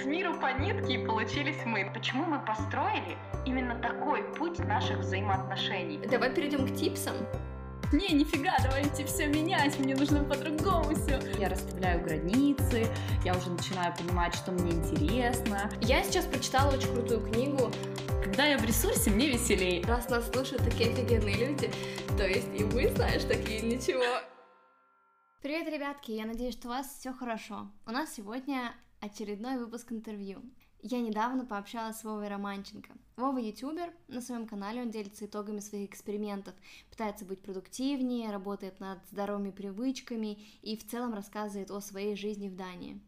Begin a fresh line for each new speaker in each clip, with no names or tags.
С миру по нитке и получились мы. Почему мы построили именно такой путь наших взаимоотношений?
Давай перейдем к типсам.
Не, нифига, давайте все менять, мне нужно по-другому все.
Я расставляю границы, я уже начинаю понимать, что мне интересно.
Я сейчас прочитала очень крутую книгу.
Когда я в ресурсе, мне веселее.
Раз нас слушают такие офигенные люди, то есть и вы, знаешь, такие ничего. Привет, ребятки, я надеюсь, что у вас все хорошо. У нас сегодня очередной выпуск интервью. Я недавно пообщалась с Вовой Романченко. Вова ютубер, на своем канале он делится итогами своих экспериментов, пытается быть продуктивнее, работает над здоровыми привычками и в целом рассказывает о своей жизни в Дании.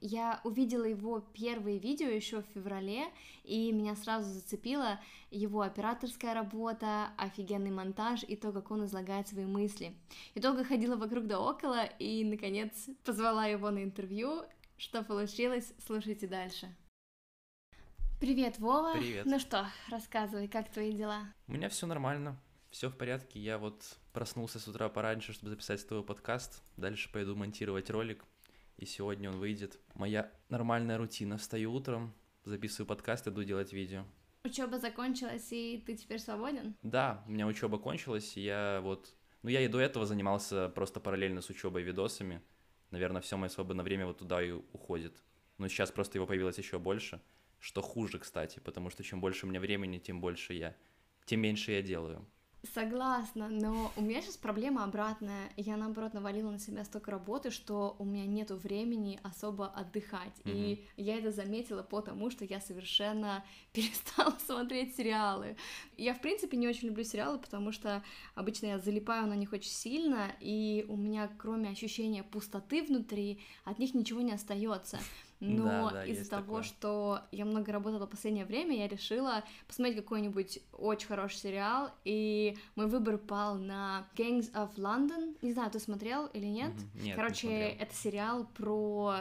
Я увидела его первые видео еще в феврале, и меня сразу зацепила его операторская работа, офигенный монтаж и то, как он излагает свои мысли. И долго ходила вокруг да около, и, наконец, позвала его на интервью. Что получилось, слушайте дальше. Привет, Вова.
Привет.
Ну что, рассказывай, как твои дела?
У меня все нормально, все в порядке. Я вот проснулся с утра пораньше, чтобы записать твой подкаст. Дальше пойду монтировать ролик, и сегодня он выйдет. Моя нормальная рутина. Встаю утром, записываю подкаст, иду делать видео.
Учеба закончилась, и ты теперь свободен?
Да, у меня учеба кончилась, и я вот... Ну, я и до этого занимался просто параллельно с учебой видосами. Наверное, все мое свободное время вот туда и уходит. Но сейчас просто его появилось еще больше что хуже, кстати, потому что чем больше у меня времени, тем больше я, тем меньше я делаю.
Согласна, но у меня сейчас проблема обратная. Я, наоборот, навалила на себя столько работы, что у меня нету времени особо отдыхать. Mm-hmm. И я это заметила потому, что я совершенно перестала смотреть сериалы. Я, в принципе, не очень люблю сериалы, потому что обычно я залипаю на них очень сильно, и у меня, кроме ощущения пустоты внутри, от них ничего не остается. Но да, да, из-за того, такое. что я много работала в последнее время, я решила посмотреть какой-нибудь очень хороший сериал, и мой выбор пал на Gangs of London. Не знаю, ты смотрел или нет?
Mm-hmm. Нет
Короче,
не
это сериал про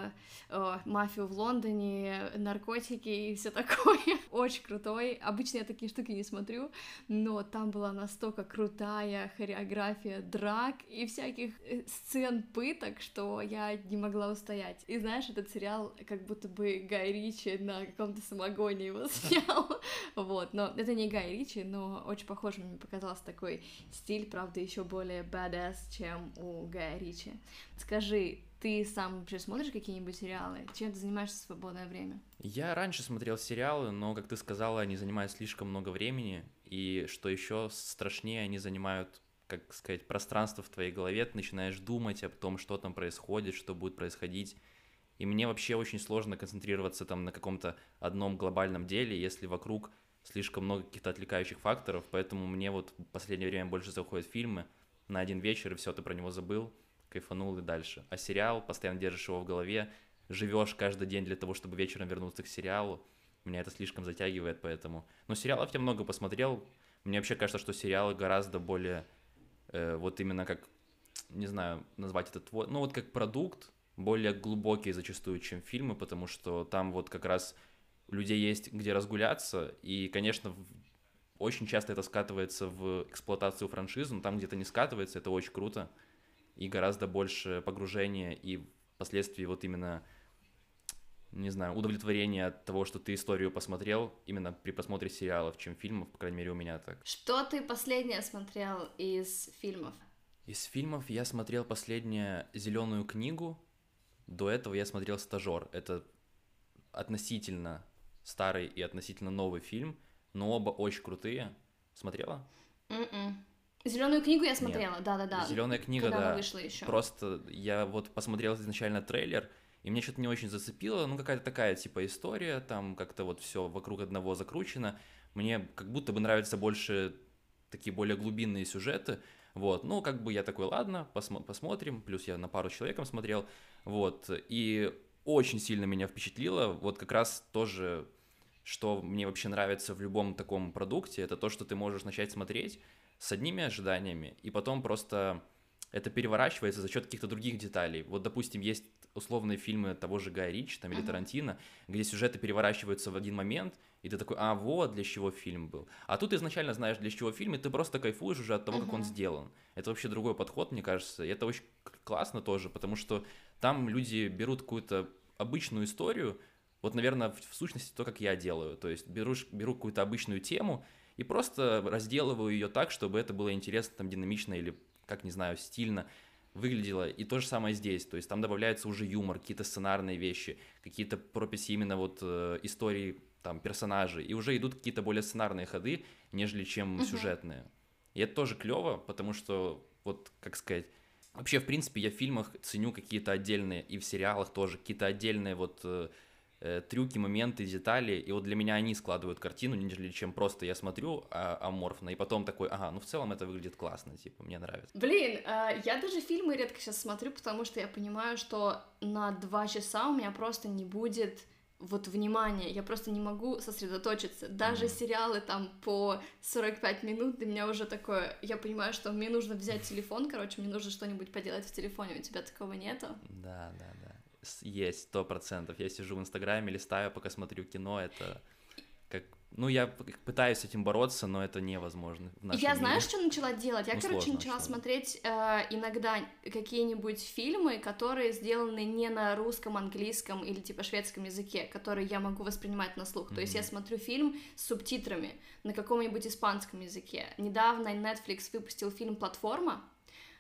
э, мафию в Лондоне, наркотики и все такое. очень крутой. Обычно я такие штуки не смотрю, но там была настолько крутая хореография драк и всяких э, сцен пыток, что я не могла устоять. И знаешь, этот сериал как будто бы Гай Ричи на каком-то самогоне его снял. Вот, но это не Гай Ричи, но очень похоже мне показался такой стиль, правда, еще более badass, чем у Гая Ричи. Скажи, ты сам вообще смотришь какие-нибудь сериалы? Чем ты занимаешься в свободное время?
Я раньше смотрел сериалы, но, как ты сказала, они занимают слишком много времени, и что еще страшнее, они занимают как сказать, пространство в твоей голове, ты начинаешь думать о том, что там происходит, что будет происходить, и мне вообще очень сложно концентрироваться там на каком-то одном глобальном деле, если вокруг слишком много каких-то отвлекающих факторов, поэтому мне вот в последнее время больше заходят фильмы. На один вечер, и все, ты про него забыл, кайфанул и дальше. А сериал, постоянно держишь его в голове, живешь каждый день для того, чтобы вечером вернуться к сериалу, меня это слишком затягивает, поэтому... Но сериалов я много посмотрел, мне вообще кажется, что сериалы гораздо более, э, вот именно как, не знаю, назвать это твой, ну вот как продукт, более глубокие зачастую, чем фильмы, потому что там вот как раз у людей есть где разгуляться, и, конечно, очень часто это скатывается в эксплуатацию франшизы, но там где-то не скатывается, это очень круто, и гораздо больше погружения и впоследствии вот именно, не знаю, удовлетворения от того, что ты историю посмотрел именно при просмотре сериалов, чем фильмов, по крайней мере, у меня так.
Что ты последнее смотрел из фильмов?
Из фильмов я смотрел последнее «Зеленую книгу», до этого я смотрел «Стажер». Это относительно старый и относительно новый фильм, но оба очень крутые. Смотрела?
М-м. Зеленую книгу я смотрела, да-да-да.
Зеленая книга,
Когда
да.
вышла еще.
Просто я вот посмотрел изначально трейлер, и мне что-то не очень зацепило. Ну, какая-то такая, типа, история, там как-то вот все вокруг одного закручено. Мне как будто бы нравятся больше такие более глубинные сюжеты. Вот, ну, как бы я такой, ладно, посмо- посмотрим, плюс я на пару человеком смотрел, вот, и очень сильно меня впечатлило, вот как раз тоже, что мне вообще нравится в любом таком продукте, это то, что ты можешь начать смотреть с одними ожиданиями, и потом просто это переворачивается за счет каких-то других деталей. Вот, допустим, есть условные фильмы того же Гая Ричи там, или uh-huh. Тарантино, где сюжеты переворачиваются в один момент, и ты такой, а вот для чего фильм был. А тут ты изначально знаешь, для чего фильм, и ты просто кайфуешь уже от того, uh-huh. как он сделан. Это вообще другой подход, мне кажется, и это очень классно тоже, потому что там люди берут какую-то обычную историю, Вот, наверное, в, в сущности то, как я делаю. То есть беру, беру какую-то обычную тему и просто разделываю ее так, чтобы это было интересно, там, динамично или, как не знаю, стильно выглядело. И то же самое здесь. То есть там добавляется уже юмор, какие-то сценарные вещи, какие-то прописи именно вот э, истории там персонажей. И уже идут какие-то более сценарные ходы, нежели чем сюжетные. И это тоже клево, потому что, вот, как сказать, вообще, в принципе, я в фильмах ценю какие-то отдельные, и в сериалах тоже, какие-то отдельные вот э, э, трюки, моменты, детали, и вот для меня они складывают картину, нежели чем просто я смотрю а, аморфно, и потом такой, ага, ну в целом это выглядит классно, типа, мне нравится.
Блин, а, я даже фильмы редко сейчас смотрю, потому что я понимаю, что на два часа у меня просто не будет вот внимания, я просто не могу сосредоточиться. Даже
Мгм.
сериалы там по 45 минут для меня уже такое, я понимаю, что мне нужно взять телефон, короче, мне нужно что-нибудь поделать в телефоне, у тебя такого нету?
Да, да, да. Есть, сто процентов. Я сижу в Инстаграме, листаю, пока смотрю кино, это как... Ну, я пытаюсь с этим бороться, но это невозможно
я
мире.
знаешь, что начала делать? Я,
Ну,
короче,
сложно
начала
очень.
смотреть э, иногда какие-нибудь фильмы, которые сделаны не на русском, английском или типа шведском языке, которые я могу воспринимать на слух. То есть я смотрю фильм с субтитрами на каком-нибудь испанском языке. Недавно Netflix выпустил фильм «Платформа»,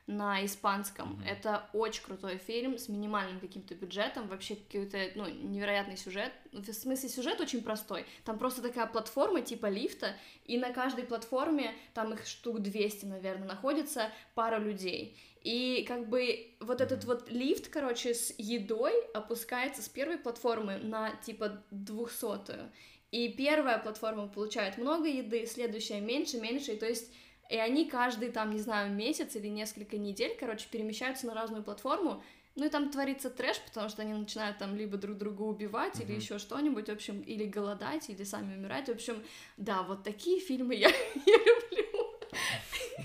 на испанском.
Мгм.
Это очень крутой фильм с минимальным каким-то бюджетом, вообще какой-то, ну, невероятный сюжет. В смысле, сюжет очень простой. Там просто такая платформа типа лифта, и на каждой платформе, там их штук 200, наверное, находится пара людей. И как бы вот этот вот лифт, короче, с едой опускается с первой платформы на типа двухсотую. И первая платформа получает много еды, следующая меньше, меньше, и то есть и они каждый, там, не знаю, месяц или несколько недель, короче, перемещаются на разную платформу, ну и там творится трэш, потому что они начинают там либо друг друга убивать, или
Мгм.
еще что-нибудь, в общем, или голодать, или сами умирать, в общем, да, вот такие фильмы я, я люблю.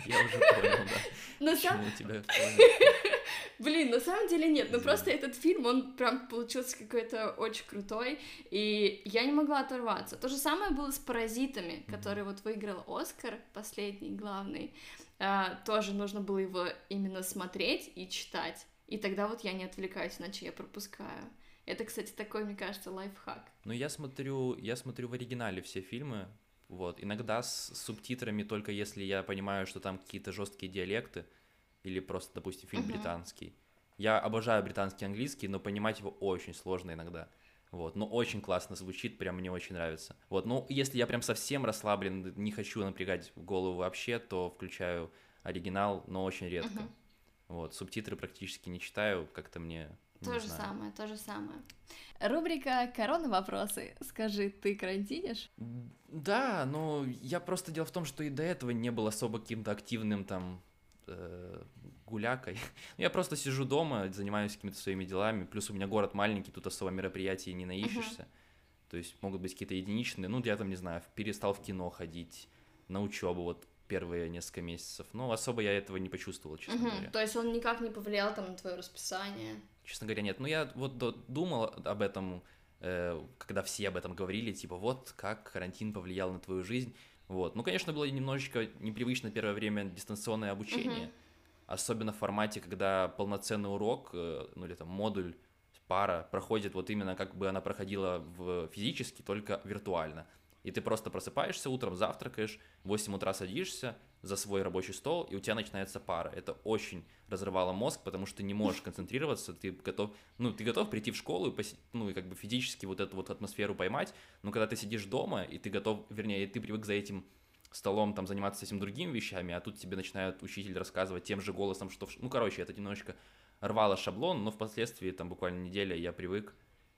Я уже понял, да. Почему тебя.
Блин, на самом деле нет, ну
Извини.
просто этот фильм, он прям получился какой-то очень крутой, и я не могла оторваться. То же самое было с «Паразитами», который вот выиграл Оскар, последний, главный. А, тоже нужно было его именно смотреть и читать, и тогда вот я не отвлекаюсь, иначе я пропускаю. Это, кстати, такой, мне кажется, лайфхак.
Ну, я смотрю, я смотрю в оригинале все фильмы, вот, иногда с субтитрами только если я понимаю, что там какие-то жесткие диалекты, или просто, допустим, фильм
Мгм.
британский. Я обожаю британский английский, но понимать его очень сложно иногда. Вот, но очень классно звучит, прям мне очень нравится. Вот, ну, если я прям совсем расслаблен, не хочу напрягать голову вообще, то включаю оригинал, но очень редко.
Мгм.
Вот, субтитры практически не читаю, как-то мне не
То же
знаю.
самое, то же самое. Рубрика «Корона вопросы». Скажи, ты карантинишь?
Да, но я просто дело в том, что и до этого не был особо каким-то активным там э, гулякой. Я просто сижу дома, занимаюсь какими-то своими делами. Плюс у меня город маленький, тут особо мероприятий не наищешься. То есть могут быть какие-то единичные. Ну, я там, не знаю, перестал в кино ходить, на учебу вот первые несколько месяцев. Но особо я этого не почувствовал, честно
Мгм.
говоря.
То есть он никак не повлиял там на твое расписание?
Честно говоря, нет. Ну, я вот думал об этом, э, когда все об этом говорили, типа, вот как карантин повлиял на твою жизнь. Вот. Ну, конечно, было немножечко непривычно первое время дистанционное обучение,
Мгм.
особенно в формате, когда полноценный урок, э, ну, или там модуль, пара проходит вот именно как бы она проходила в физически, только виртуально. И ты просто просыпаешься утром, завтракаешь, в 8 утра садишься за свой рабочий стол, и у тебя начинается пара. Это очень разрывало мозг, потому что ты не можешь концентрироваться, ты готов, ну, ты готов прийти в школу и, поси- ну, и как бы физически вот эту вот атмосферу поймать, но когда ты сидишь дома, и ты готов, вернее, ты привык за этим столом там заниматься этим другими вещами, а тут тебе начинает учитель рассказывать тем же голосом, что... Ну, короче, это немножечко рвало шаблон, но впоследствии, там, буквально неделя я привык,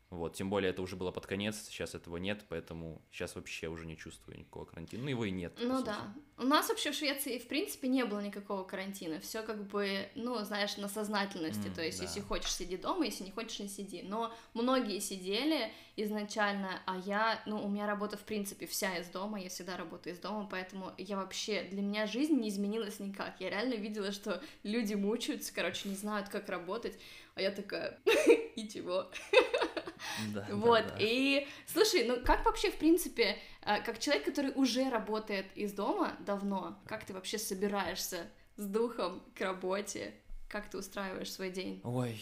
вот, тем более это уже было под конец, сейчас этого нет, поэтому сейчас вообще уже не чувствую никакого карантина, ну, его и нет.
Ну да. У нас вообще в Швеции, в принципе, не было никакого карантина. Все как бы, ну, знаешь, на сознательности.
М,
То есть,
да.
если хочешь, сиди дома, если не хочешь, не сиди. Но многие сидели изначально, а я, ну, у меня работа, в принципе, вся из дома, я всегда работаю из дома, поэтому я вообще, для меня жизнь не изменилась никак. Я реально видела, что люди мучаются, короче, не знают, как работать, а я такая, и чего?
Да,
Вот,
да.
и слушай, ну как вообще, в принципе, э, как человек, который уже работает из дома давно, как ты вообще собираешься с духом к работе? Как ты устраиваешь свой день?
Ой,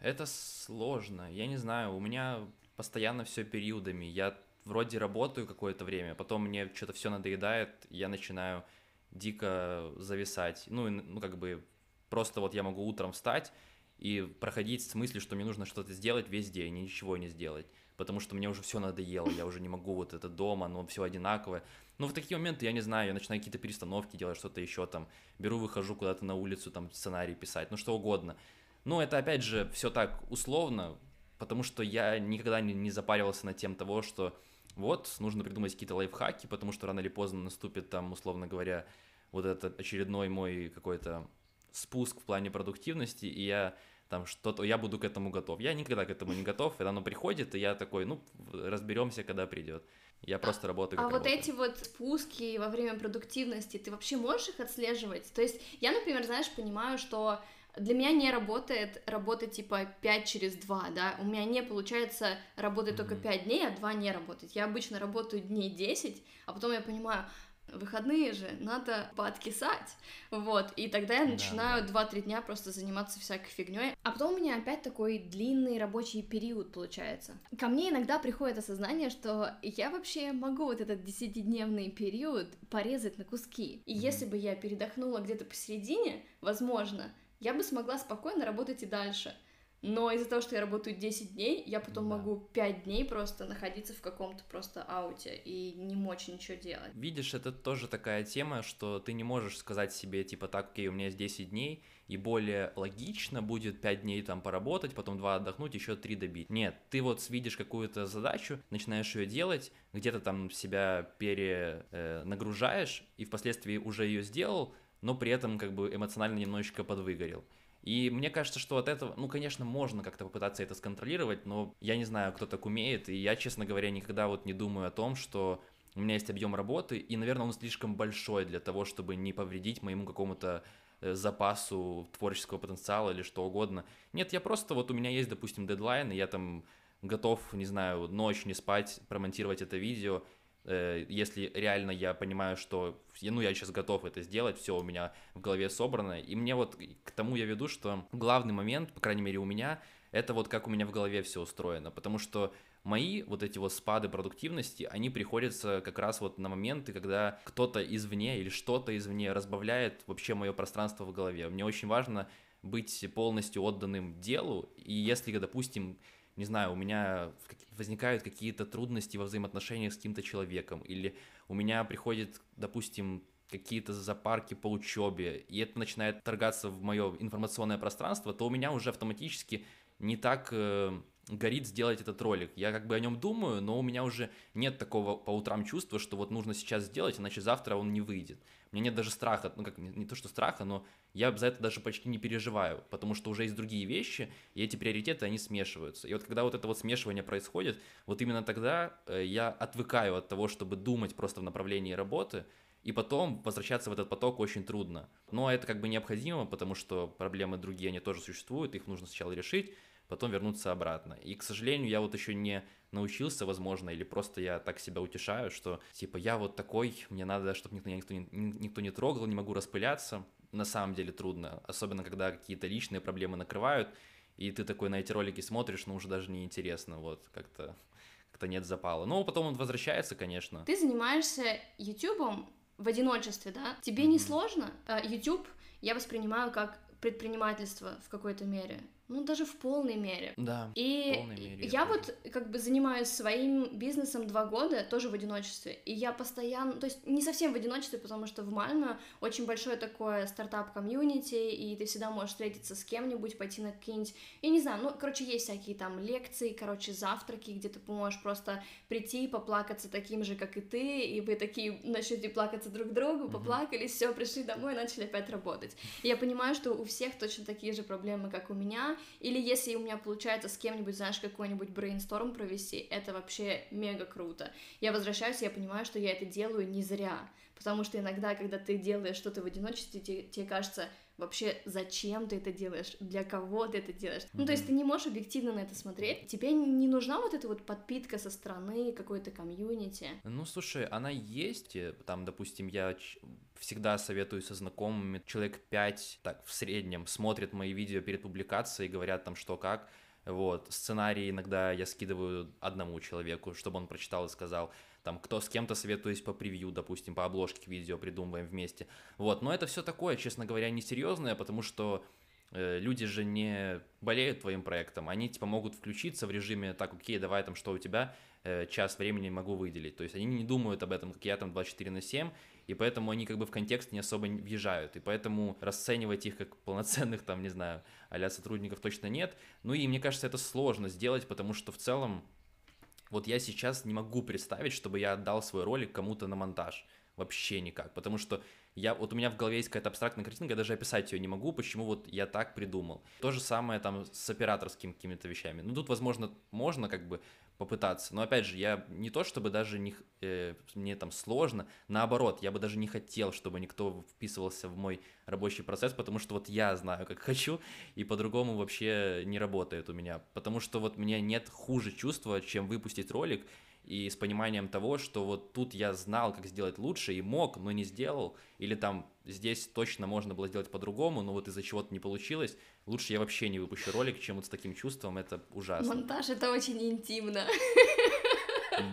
это сложно. Я не знаю, у меня постоянно все периодами. Я вроде работаю какое-то время, потом мне что-то все надоедает, я начинаю дико зависать. Ну, ну, как бы просто вот я могу утром встать и проходить с мыслью, что мне нужно что-то сделать весь день, и ничего не сделать, потому что мне уже все надоело, я уже не могу вот это дома, но все одинаковое. Но в такие моменты, я не знаю, я начинаю какие-то перестановки делать, что-то еще там, беру, выхожу куда-то на улицу, там, сценарий писать, ну, что угодно. Но это, опять же, все так условно, потому что я никогда не, не запаривался над тем того, что вот, нужно придумать какие-то лайфхаки, потому что рано или поздно наступит там, условно говоря, вот этот очередной мой какой-то спуск в плане продуктивности, и я там что-то, я буду к этому готов. Я никогда к этому не готов, когда оно приходит, и я такой, ну, разберемся, когда придет. Я просто работаю.
Как
а
работаю. вот эти вот спуски во время продуктивности, ты вообще можешь их отслеживать? То есть я, например, знаешь, понимаю, что для меня не работает работать типа 5 через 2, да, у меня не получается работать mm-hmm. только 5 дней, а 2 не работать. Я обычно работаю дней 10, а потом я понимаю, выходные же надо пооткисать, вот, и тогда я начинаю да, 2-3 дня просто заниматься всякой фигней, а потом у меня опять такой длинный рабочий период получается. Ко мне иногда приходит осознание, что я вообще могу вот этот 10-дневный период порезать на куски, и mm-hmm. если бы я передохнула где-то посередине, возможно, я бы смогла спокойно работать и дальше. Но из-за того, что я работаю 10 дней, я потом да. могу 5 дней просто находиться в каком-то просто ауте и не мочь ничего делать.
Видишь, это тоже такая тема, что ты не можешь сказать себе, типа, так, окей, у меня есть 10 дней, и более логично будет 5 дней там поработать, потом 2 отдохнуть, еще 3 добить. Нет, ты вот видишь какую-то задачу, начинаешь ее делать, где-то там себя перенагружаешь, э, и впоследствии уже ее сделал, но при этом как бы эмоционально немножечко подвыгорел. И мне кажется, что от этого, ну, конечно, можно как-то попытаться это сконтролировать, но я не знаю, кто так умеет, и я, честно говоря, никогда вот не думаю о том, что у меня есть объем работы, и, наверное, он слишком большой для того, чтобы не повредить моему какому-то э, запасу творческого потенциала или что угодно. Нет, я просто, вот у меня есть, допустим, дедлайн, и я там готов, не знаю, ночь не спать, промонтировать это видео, если реально я понимаю, что ну, я сейчас готов это сделать, все у меня в голове собрано. И мне вот к тому я веду, что главный момент, по крайней мере у меня, это вот как у меня в голове все устроено. Потому что мои вот эти вот спады продуктивности, они приходятся как раз вот на моменты, когда кто-то извне или что-то извне разбавляет вообще мое пространство в голове. Мне очень важно быть полностью отданным делу, и если, допустим, не знаю, у меня возникают какие-то трудности во взаимоотношениях с каким-то человеком, или у меня приходит, допустим, какие-то запарки по учебе, и это начинает торгаться в мое информационное пространство, то у меня уже автоматически не так э, горит сделать этот ролик. Я как бы о нем думаю, но у меня уже нет такого по утрам чувства, что вот нужно сейчас сделать, иначе завтра он не выйдет. Меня нет даже страха, ну как, не, не то что страха, но я за это даже почти не переживаю, потому что уже есть другие вещи, и эти приоритеты, они смешиваются. И вот когда вот это вот смешивание происходит, вот именно тогда э, я отвыкаю от того, чтобы думать просто в направлении работы, и потом возвращаться в этот поток очень трудно. Но это как бы необходимо, потому что проблемы другие, они тоже существуют, их нужно сначала решить, потом вернуться обратно. И, к сожалению, я вот еще не научился, возможно, или просто я так себя утешаю, что, типа, я вот такой, мне надо, чтобы никто, никто, не, никто не трогал, не могу распыляться. На самом деле трудно, особенно когда какие-то личные проблемы накрывают, и ты такой на эти ролики смотришь, но уже даже не интересно, вот, как-то как-то нет запала. Но потом он возвращается, конечно.
Ты занимаешься ютубом в одиночестве, да? Тебе mm-hmm. не сложно? YouTube я воспринимаю как предпринимательство в какой-то мере ну, даже в полной мере.
Да,
и
в полной мере.
Я вот как бы занимаюсь своим бизнесом два года, тоже в одиночестве, и я постоянно, то есть не совсем в одиночестве, потому что в Мальме очень большое такое стартап- community, и ты всегда можешь встретиться с кем-нибудь, пойти на какие-нибудь, я не знаю, ну, короче, есть всякие там лекции, короче, завтраки, где ты можешь просто прийти, поплакаться таким же, как и ты, и вы такие начнете плакаться друг другу, поплакались, все, пришли домой, начали опять работать. И я понимаю, что у всех точно такие же проблемы, как у меня, или если у меня получается с кем-нибудь, знаешь, какой-нибудь брейнсторм провести, это вообще мега круто. Я возвращаюсь, я понимаю, что я это делаю не зря, потому что иногда, когда ты делаешь что-то в одиночестве, тебе, тебе кажется, вообще зачем ты это делаешь, для кого ты это делаешь. Mm-hmm. Ну, то есть ты не можешь объективно на это смотреть. Тебе не нужна вот эта вот подпитка со стороны, какой-то комьюнити.
Ну, слушай, она есть. Там, допустим, я всегда советую со знакомыми, человек 5, так, в среднем, смотрят мои видео перед публикацией, говорят там что как, Вот, сценарий иногда я скидываю одному человеку, чтобы он прочитал и сказал, там, кто с кем-то советуюсь по превью, допустим, по обложке к видео придумываем вместе. Вот, но это все такое, честно говоря, несерьезное, потому что э, люди же не болеют твоим проектом, они типа могут включиться в режиме, так, окей, давай там, что у тебя, э, час времени могу выделить. То есть они не думают об этом, как я там 24 на 7, и поэтому они как бы в контекст не особо въезжают, и поэтому расценивать их как полноценных там, не знаю, а сотрудников точно нет. Ну и мне кажется, это сложно сделать, потому что в целом вот я сейчас не могу представить, чтобы я отдал свой ролик кому-то на монтаж. Вообще никак. Потому что я, вот у меня в голове есть какая-то абстрактная картинка, я даже описать ее не могу, почему вот я так придумал. То же самое там с операторскими какими-то вещами. Ну, тут, возможно, можно как бы попытаться. Но опять же, я не то чтобы даже не, э, мне там сложно, наоборот, я бы даже не хотел, чтобы никто вписывался в мой рабочий процесс, потому что вот я знаю, как хочу, и по-другому вообще не работает у меня. Потому что вот мне нет хуже чувства, чем выпустить ролик и с пониманием того, что вот тут я знал, как сделать лучше и мог, но не сделал, или там здесь точно можно было сделать по-другому, но вот из-за чего-то не получилось, лучше я вообще не выпущу ролик, чем вот с таким чувством, это ужасно.
Монтаж это очень интимно.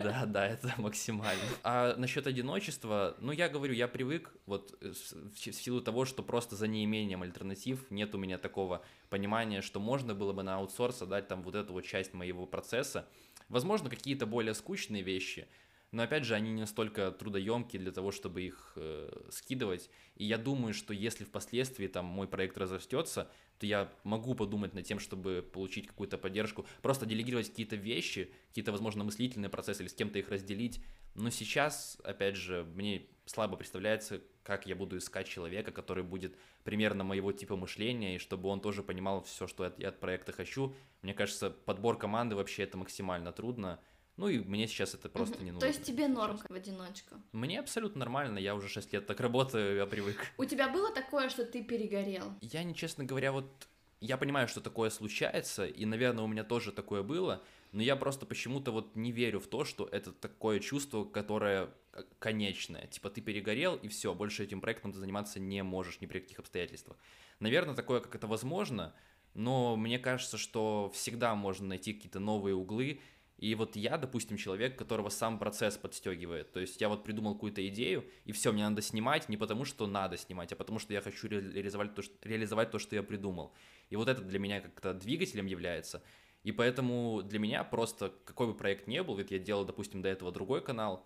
Да, да, это максимально. А насчет одиночества, ну, я говорю, я привык, вот э, в силу того, что просто за неимением альтернатив нет у меня такого понимания, что можно было бы на аутсорс отдать там вот эту вот часть моего процесса. Возможно, какие-то более скучные вещи, но опять же, они не настолько трудоемкие для того, чтобы их э, скидывать. И я думаю, что если впоследствии там мой проект разрастется, то я могу подумать над тем, чтобы получить какую-то поддержку, просто делегировать какие-то вещи, какие-то, возможно, мыслительные процессы или с кем-то их разделить. Но сейчас, опять же, мне слабо представляется, как я буду искать человека, который будет примерно моего типа мышления, и чтобы он тоже понимал все, что я от проекта хочу. Мне кажется, подбор команды вообще это максимально трудно. Ну и мне сейчас это просто не нужно.
То есть тебе норм в одиночку?
Мне абсолютно нормально, я уже 6 лет так работаю, я привык.
У тебя было такое, что ты перегорел?
Я, не честно говоря, вот я понимаю, что такое случается, и, наверное, у меня тоже такое было, но я просто почему-то вот не верю в то, что это такое чувство, которое э, конечное. Типа ты перегорел, и все, больше этим проектом ты заниматься не можешь ни при каких обстоятельствах. Наверное, такое, как это возможно, но мне кажется, что всегда можно найти какие-то новые углы, и вот я, допустим, человек, которого сам процесс подстегивает. То есть я вот придумал какую-то идею, и все, мне надо снимать не потому, что надо снимать, а потому что я хочу реализовать то, что, реализовать то, что я придумал. И вот это для меня как-то двигателем является. И поэтому для меня просто какой бы проект ни был, ведь я делал, допустим, до этого другой канал,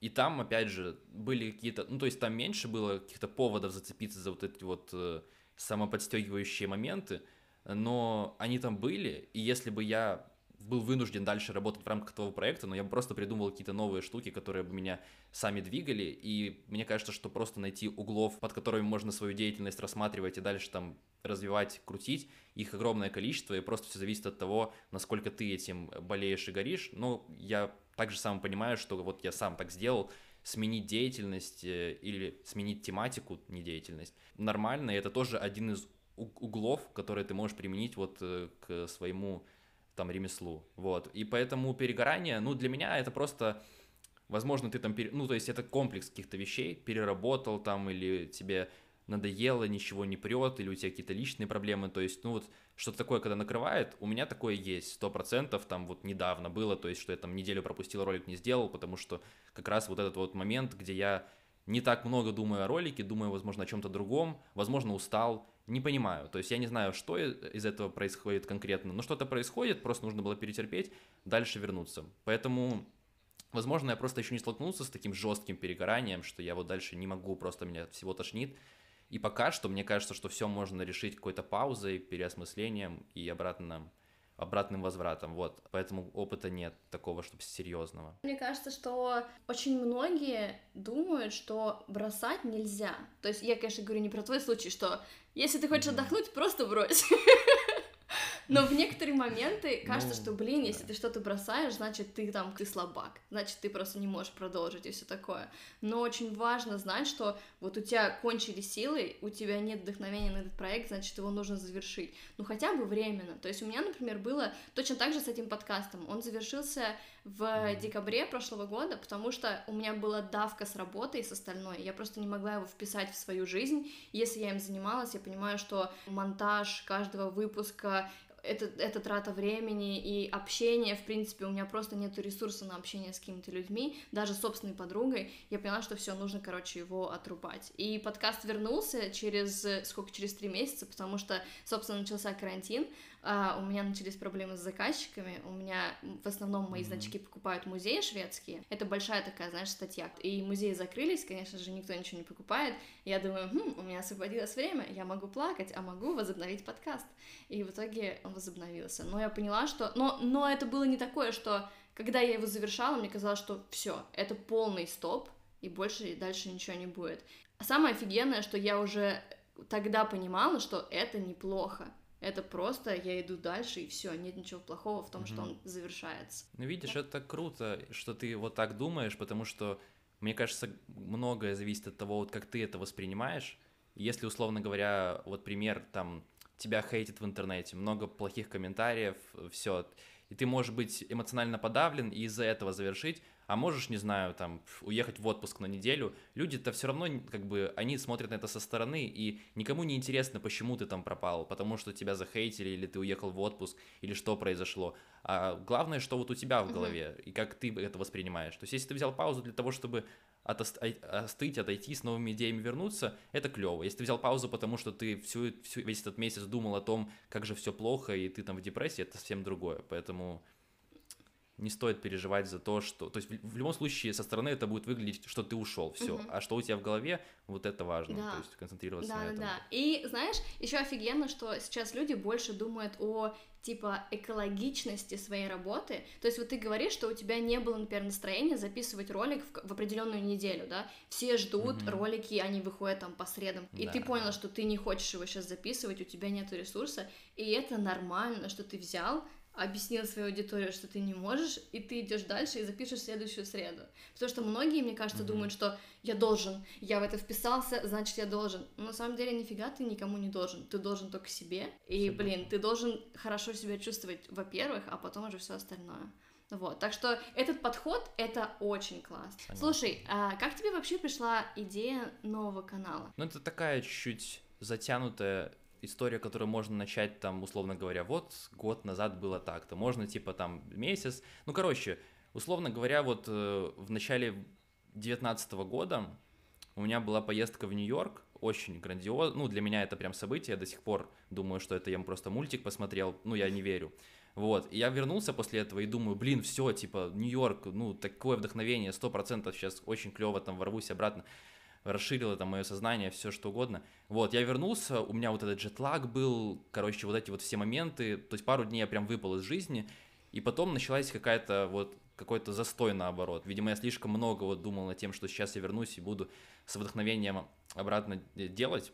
и там, опять же, были какие-то, ну, то есть там меньше было каких-то поводов зацепиться за вот эти вот э, самоподстегивающие моменты, но они там были, и если бы я был вынужден дальше работать в рамках того проекта, но я бы просто придумывал какие-то новые штуки, которые бы меня сами двигали, и мне кажется, что просто найти углов, под которыми можно свою деятельность рассматривать и дальше там развивать, крутить, их огромное количество, и просто все зависит от того, насколько ты этим болеешь и горишь. Но я также сам понимаю, что вот я сам так сделал, сменить деятельность э, или сменить тематику, не деятельность, нормально, и это тоже один из углов, которые ты можешь применить вот э, к своему там ремеслу, вот, и поэтому перегорание, ну, для меня это просто, возможно, ты там, пере... ну, то есть это комплекс каких-то вещей, переработал там, или тебе надоело, ничего не прет, или у тебя какие-то личные проблемы, то есть, ну, вот, что-то такое, когда накрывает, у меня такое есть, сто процентов, там, вот, недавно было, то есть, что я там неделю пропустил, ролик не сделал, потому что как раз вот этот вот момент, где я не так много думаю о ролике, думаю, возможно, о чем-то другом, возможно, устал, не понимаю. То есть я не знаю, что из этого происходит конкретно, но что-то происходит, просто нужно было перетерпеть, дальше вернуться. Поэтому, возможно, я просто еще не столкнулся с таким жестким перегоранием, что я вот дальше не могу, просто меня всего тошнит. И пока что мне кажется, что все можно решить какой-то паузой, переосмыслением и обратно обратным возвратом, вот. Поэтому опыта нет такого, чтобы серьезного.
Мне кажется, что очень многие думают, что бросать нельзя. То есть я, конечно, говорю не про твой случай, что если ты хочешь отдохнуть, просто брось. Но в некоторые моменты кажется, ну, что, блин, если ты что-то бросаешь, значит, ты там, ты слабак, значит, ты просто не можешь продолжить и все такое. Но очень важно знать, что вот у тебя кончились силы, у тебя нет вдохновения на этот проект, значит, его нужно завершить. Ну, хотя бы временно. То есть у меня, например, было точно так же с этим подкастом. Он завершился в декабре прошлого года, потому что у меня была давка с работой и с остальной. Я просто не могла его вписать в свою жизнь. Если я им занималась, я понимаю, что монтаж каждого выпуска это, это трата времени и общение, в принципе, у меня просто нет ресурса на общение с какими-то людьми, даже с собственной подругой, я поняла, что все нужно, короче, его отрубать. И подкаст вернулся через, сколько, через три месяца, потому что, собственно, начался карантин, а, у меня начались проблемы с заказчиками, у меня в основном мои значки покупают музеи шведские, это большая такая, знаешь, статья, и музеи закрылись, конечно же, никто ничего не покупает, я думаю, хм, у меня освободилось время, я могу плакать, а могу возобновить подкаст, и в итоге он возобновился, но я поняла, что, но, но это было не такое, что когда я его завершала, мне казалось, что все, это полный стоп, и больше и дальше ничего не будет. А самое офигенное, что я уже тогда понимала, что это неплохо, это просто я иду дальше, и все, нет ничего плохого в том, mm-hmm. что он завершается.
Ну, видишь, да. это круто, что ты вот так думаешь, потому что, мне кажется, многое зависит от того, вот как ты это воспринимаешь. Если, условно говоря, вот пример, там, тебя хейтит в интернете, много плохих комментариев, все, и ты можешь быть эмоционально подавлен и из-за этого завершить, а можешь, не знаю, там, уехать в отпуск на неделю, люди-то все равно, как бы, они смотрят на это со стороны, и никому не интересно, почему ты там пропал, потому что тебя захейтили, или ты уехал в отпуск, или что произошло. А главное, что вот у тебя в голове, и как ты это воспринимаешь. То есть, если ты взял паузу для того, чтобы остыть, отойти, с новыми идеями вернуться, это клево. Если ты взял паузу, потому что ты всю, всю, весь этот месяц думал о том, как же все плохо, и ты там в депрессии, это совсем другое. Поэтому не стоит переживать за то, что... То есть в, в любом случае со стороны это будет выглядеть, что ты ушел, все. Угу. А что у тебя в голове, вот это важно. Да. То есть концентрироваться
да,
на этом.
Да, да. И знаешь, еще офигенно, что сейчас люди больше думают о типа экологичности своей работы. То есть вот ты говоришь, что у тебя не было, например, настроения записывать ролик в, в определенную неделю, да? Все ждут mm ролики, они выходят там по средам. И да. ты понял, что ты не хочешь его сейчас записывать, у тебя нет ресурса, и это нормально, что ты взял объяснил своей аудитории, что ты не можешь, и ты идешь дальше и запишешь следующую среду. Потому что многие, мне кажется, mm-hmm. думают, что я должен, я в это вписался, значит, я должен. Но на самом деле нифига ты никому не должен. Ты должен только себе. И, Всегда. блин, ты должен хорошо себя чувствовать, во-первых, а потом уже все остальное. Вот, так что этот подход это очень класс. Понятно. Слушай, а как тебе вообще пришла идея нового канала?
Ну, это такая чуть-чуть затянутая история, которую можно начать там, условно говоря, вот год назад было так-то, можно типа там месяц, ну короче, условно говоря, вот э, в начале 2019 года у меня была поездка в Нью-Йорк, очень грандиозно, ну для меня это прям событие, я до сих пор думаю, что это я просто мультик посмотрел, ну я не верю. Вот, и я вернулся после этого и думаю, блин, все, типа, Нью-Йорк, ну, такое вдохновение, сто процентов сейчас очень клево там ворвусь обратно расширило там мое сознание, все что угодно. Вот, я вернулся, у меня вот этот джетлаг был, короче, вот эти вот все моменты, то есть пару дней я прям выпал из жизни, и потом началась какая-то вот какой-то застой наоборот. Видимо, я слишком много вот думал над тем, что сейчас я вернусь и буду с вдохновением обратно делать,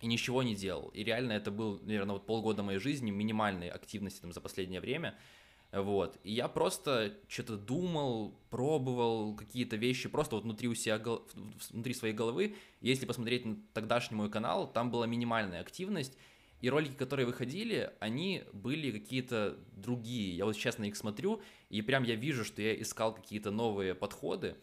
и ничего не делал. И реально это был, наверное, вот полгода моей жизни, минимальной активности там за последнее время – вот. И я просто что-то думал, пробовал какие-то вещи просто вот внутри у себя, внутри своей головы. Если посмотреть на тогдашний мой канал, там была минимальная активность, и ролики, которые выходили, они были какие-то другие. Я вот сейчас на них смотрю, и прям я вижу, что я искал какие-то новые подходы.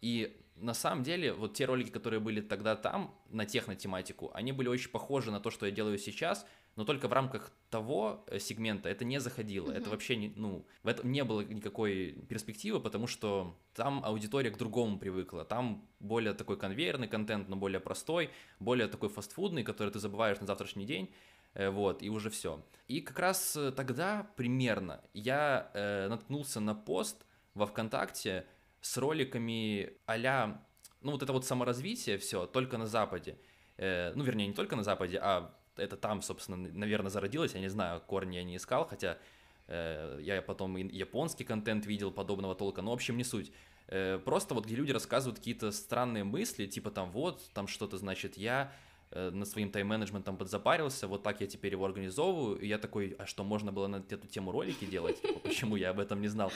И на самом деле, вот те ролики, которые были тогда там, на техно-тематику, они были очень похожи на то, что я делаю сейчас, но только в рамках того э, сегмента это не заходило. Mm-hmm. Это вообще не, ну, в этом не было никакой перспективы, потому что там аудитория к другому привыкла. Там более такой конвейерный контент, но более простой, более такой фастфудный, который ты забываешь на завтрашний день. Э, вот, и уже все. И как раз э, тогда примерно я э, наткнулся на пост во ВКонтакте с роликами а ну вот это вот саморазвитие все, только на Западе. Э, ну, вернее, не только на Западе, а это там, собственно, наверное, зародилось, я не знаю, корни я не искал, хотя э, я потом и японский контент видел подобного толка, но в общем не суть. Э, просто вот где люди рассказывают какие-то странные мысли, типа там вот, там что-то значит я над своим тайм-менеджментом подзапарился, вот так я теперь его организовываю, и я такой, а что, можно было на эту тему ролики делать? Типа, почему я об этом не знал?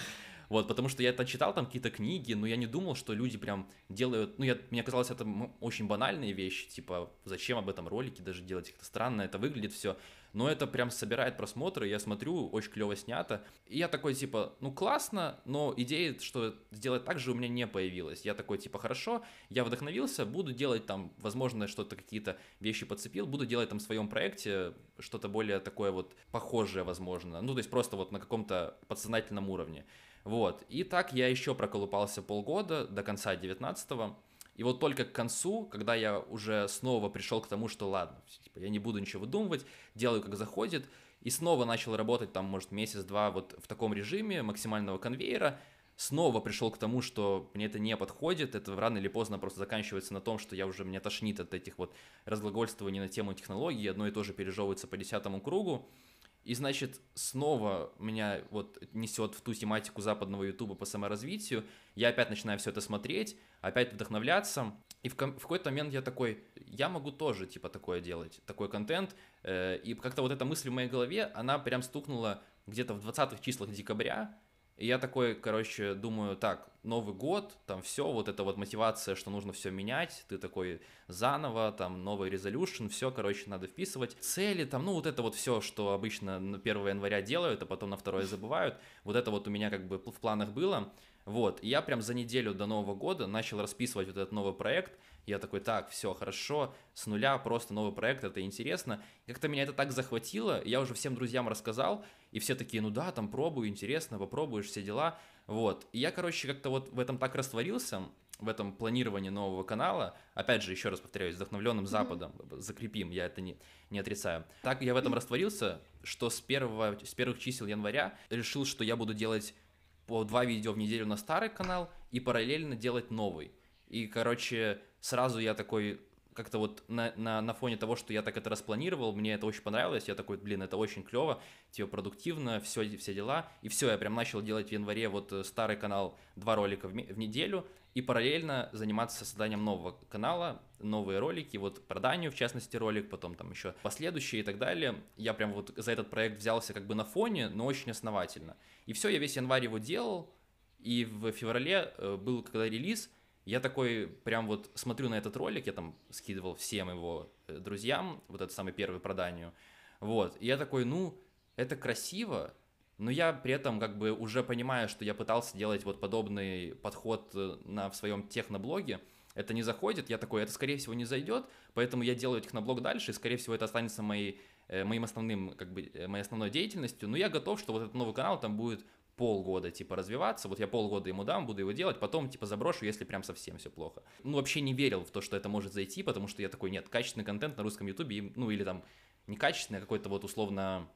Вот, потому что я это читал, там какие-то книги, но я не думал, что люди прям делают... Ну, я, мне казалось, это очень банальные вещи, типа, зачем об этом ролики даже делать, как-то странно это выглядит все но это прям собирает просмотры, я смотрю, очень клево снято, и я такой, типа, ну классно, но идеи, что сделать так же у меня не появилось, я такой, типа, хорошо, я вдохновился, буду делать там, возможно, что-то, какие-то вещи подцепил, буду делать там в своем проекте что-то более такое вот похожее, возможно, ну, то есть просто вот на каком-то подсознательном уровне, вот, и так я еще проколупался полгода до конца 19-го, и вот только к концу, когда я уже снова пришел к тому, что ладно, типа, я не буду ничего выдумывать, делаю как заходит, и снова начал работать там, может, месяц-два вот в таком режиме максимального конвейера, снова пришел к тому, что мне это не подходит, это рано или поздно просто заканчивается на том, что я уже, мне тошнит от этих вот разглагольствований на тему технологий, одно и то же пережевывается по десятому кругу, и, значит, снова меня вот несет в ту тематику западного ютуба по саморазвитию. Я опять начинаю все это смотреть, опять вдохновляться. И в, в какой-то момент я такой, я могу тоже, типа, такое делать, такой контент. Э, и как-то вот эта мысль в моей голове, она прям стукнула где-то в 20-х числах декабря. И я такой, короче, думаю, так, Новый год, там все, вот эта вот мотивация, что нужно все менять, ты такой заново, там новый резолюшн, все, короче, надо вписывать. Цели, там, ну вот это вот все, что обычно на 1 января делают, а потом на 2 забывают, вот это вот у меня как бы в планах было. Вот, и я прям за неделю до Нового года начал расписывать вот этот новый проект. Я такой, так, все, хорошо, с нуля просто новый проект, это интересно. Как-то меня это так захватило, я уже всем друзьям рассказал, и все такие, ну да, там пробую, интересно, попробуешь, все дела. Вот, и я, короче, как-то вот в этом так растворился, в этом планировании нового канала, опять же, еще раз повторяюсь, вдохновленным Западом, mm-hmm. закрепим, я это не, не отрицаю. Так я в этом растворился, что с, первого, с первых чисел января решил, что я буду делать по два видео в неделю на старый канал и параллельно делать новый. И, короче, сразу я такой, как-то вот на, на, на фоне того, что я так это распланировал, мне это очень понравилось, я такой, блин, это очень клево, типа продуктивно, все, все дела, и все, я прям начал делать в январе вот э, старый канал, два ролика в, в неделю, и параллельно заниматься созданием нового канала, новые ролики, вот про Данию, в частности, ролик, потом там еще последующие и так далее. Я прям вот за этот проект взялся как бы на фоне, но очень основательно. И все, я весь январь его делал, и в феврале э, был когда релиз, я такой прям вот смотрю на этот ролик, я там скидывал всем его э, друзьям, вот этот самый первый про Данию, вот, и я такой, ну, это красиво, но я при этом как бы уже понимаю, что я пытался делать вот подобный подход э, на, в своем техноблоге, это не заходит, я такой, это скорее всего не зайдет, поэтому я делаю техноблог дальше, и скорее всего это останется моей, э, моим основным, как бы, моей основной деятельностью, но я готов, что вот этот новый канал там будет полгода, типа, развиваться, вот я полгода ему дам, буду его делать, потом, типа, заброшу, если прям совсем все плохо. Ну, вообще не верил в то, что это может зайти, потому что я такой, нет, качественный контент на русском ютубе, ну, или там, не качественный, а какой-то вот условно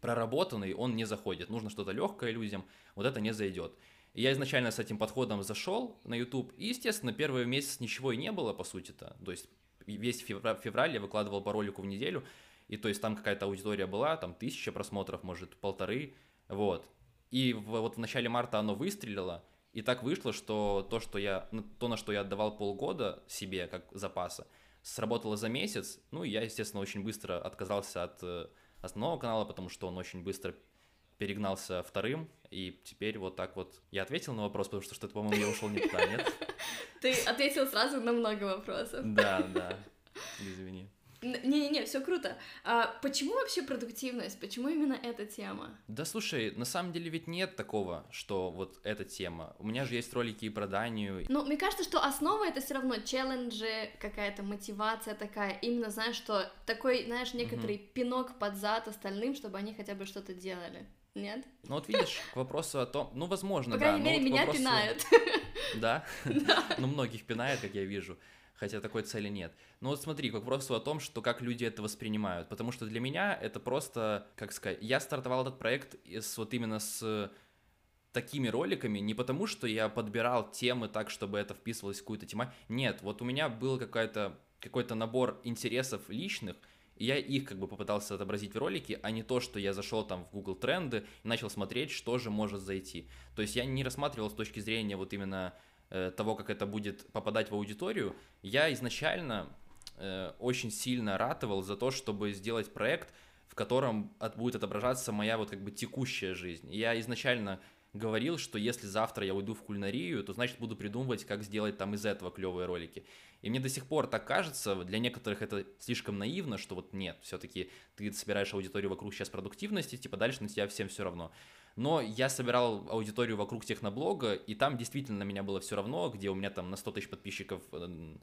проработанный, он не заходит. Нужно что-то легкое людям, вот это не зайдет. Я изначально с этим подходом зашел на YouTube, и, естественно, первый месяц ничего и не было, по сути-то. То есть весь февраль я выкладывал по ролику в неделю, и то есть там какая-то аудитория была, там тысяча просмотров, может, полторы, вот. И вот в начале марта оно выстрелило, и так вышло, что то, что я, то, на что я отдавал полгода себе как запаса, сработало за месяц. Ну, и я, естественно, очень быстро отказался от э, основного канала, потому что он очень быстро перегнался вторым, и теперь вот так вот я ответил на вопрос, потому что что-то, по-моему, я ушел не туда, нет?
Ты ответил сразу на много вопросов.
Да, да, извини.
Не-не-не, все круто. А почему вообще продуктивность? Почему именно эта тема?
Да слушай, на самом деле ведь нет такого, что вот эта тема. У меня же есть ролики и про Данию.
Ну, мне кажется, что основа это все равно челленджи, какая-то мотивация такая. Именно, знаешь, что такой, знаешь, некоторый угу. пинок под зад остальным, чтобы они хотя бы что-то делали. Нет?
Ну вот видишь, к вопросу о том, ну возможно,
По
да.
крайней мере,
вот
меня
вопросу...
пинают.
Да? Ну многих пинает, как я вижу хотя такой цели нет. Но вот смотри, к вопросу о том, что как люди это воспринимают, потому что для меня это просто, как сказать, я стартовал этот проект с, вот именно с такими роликами не потому, что я подбирал темы так, чтобы это вписывалось в какую-то тему. Нет, вот у меня был какой-то какой-то набор интересов личных, и я их как бы попытался отобразить в ролике, а не то, что я зашел там в Google тренды и начал смотреть, что же может зайти. То есть я не рассматривал с точки зрения вот именно того, как это будет попадать в аудиторию, я изначально э, очень сильно ратовал за то, чтобы сделать проект, в котором от, будет отображаться моя вот как бы текущая жизнь. Я изначально говорил, что если завтра я уйду в кулинарию, то значит буду придумывать, как сделать там из этого клевые ролики. И мне до сих пор так кажется, для некоторых это слишком наивно, что вот нет, все-таки ты собираешь аудиторию вокруг сейчас продуктивности, типа дальше на тебя всем все равно. Но я собирал аудиторию вокруг техноблога, и там действительно на меня было все равно, где у меня там на 100 тысяч подписчиков э,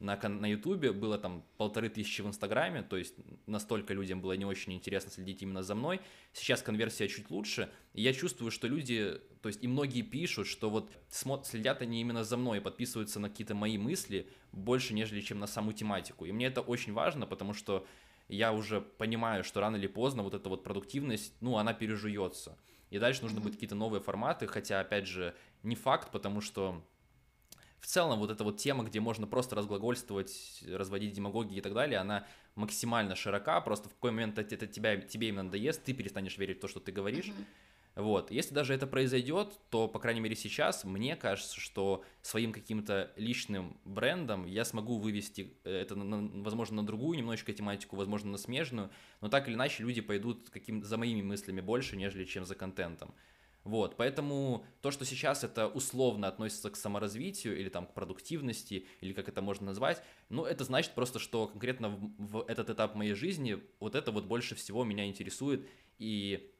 на, на Ютубе было там полторы тысячи в Инстаграме, то есть настолько людям было не очень интересно следить именно за мной. Сейчас конверсия чуть лучше, и я чувствую, что люди, то есть и многие пишут, что вот следят они именно за мной, подписываются на какие-то мои мысли больше, нежели чем на саму тематику. И мне это очень важно, потому что я уже понимаю, что рано или поздно вот эта вот продуктивность, ну, она пережуется. И дальше нужно будет какие-то новые форматы, хотя, опять же, не факт, потому что в целом вот эта вот тема, где можно просто разглагольствовать, разводить демагогии и так далее, она максимально широка, просто в какой момент это тебя, тебе именно надоест, ты перестанешь верить в то, что ты говоришь. Mm-hmm. Вот, если даже это произойдет, то, по крайней мере, сейчас мне кажется, что своим каким-то личным брендом я смогу вывести э, это, на, возможно, на другую немножечко тематику, возможно, на смежную, но так или иначе люди пойдут каким за моими мыслями больше, нежели чем за контентом. Вот, поэтому то, что сейчас это условно относится к саморазвитию или там к продуктивности, или как это можно назвать, ну, это значит просто, что конкретно в, в этот этап моей жизни вот это вот больше всего меня интересует, и,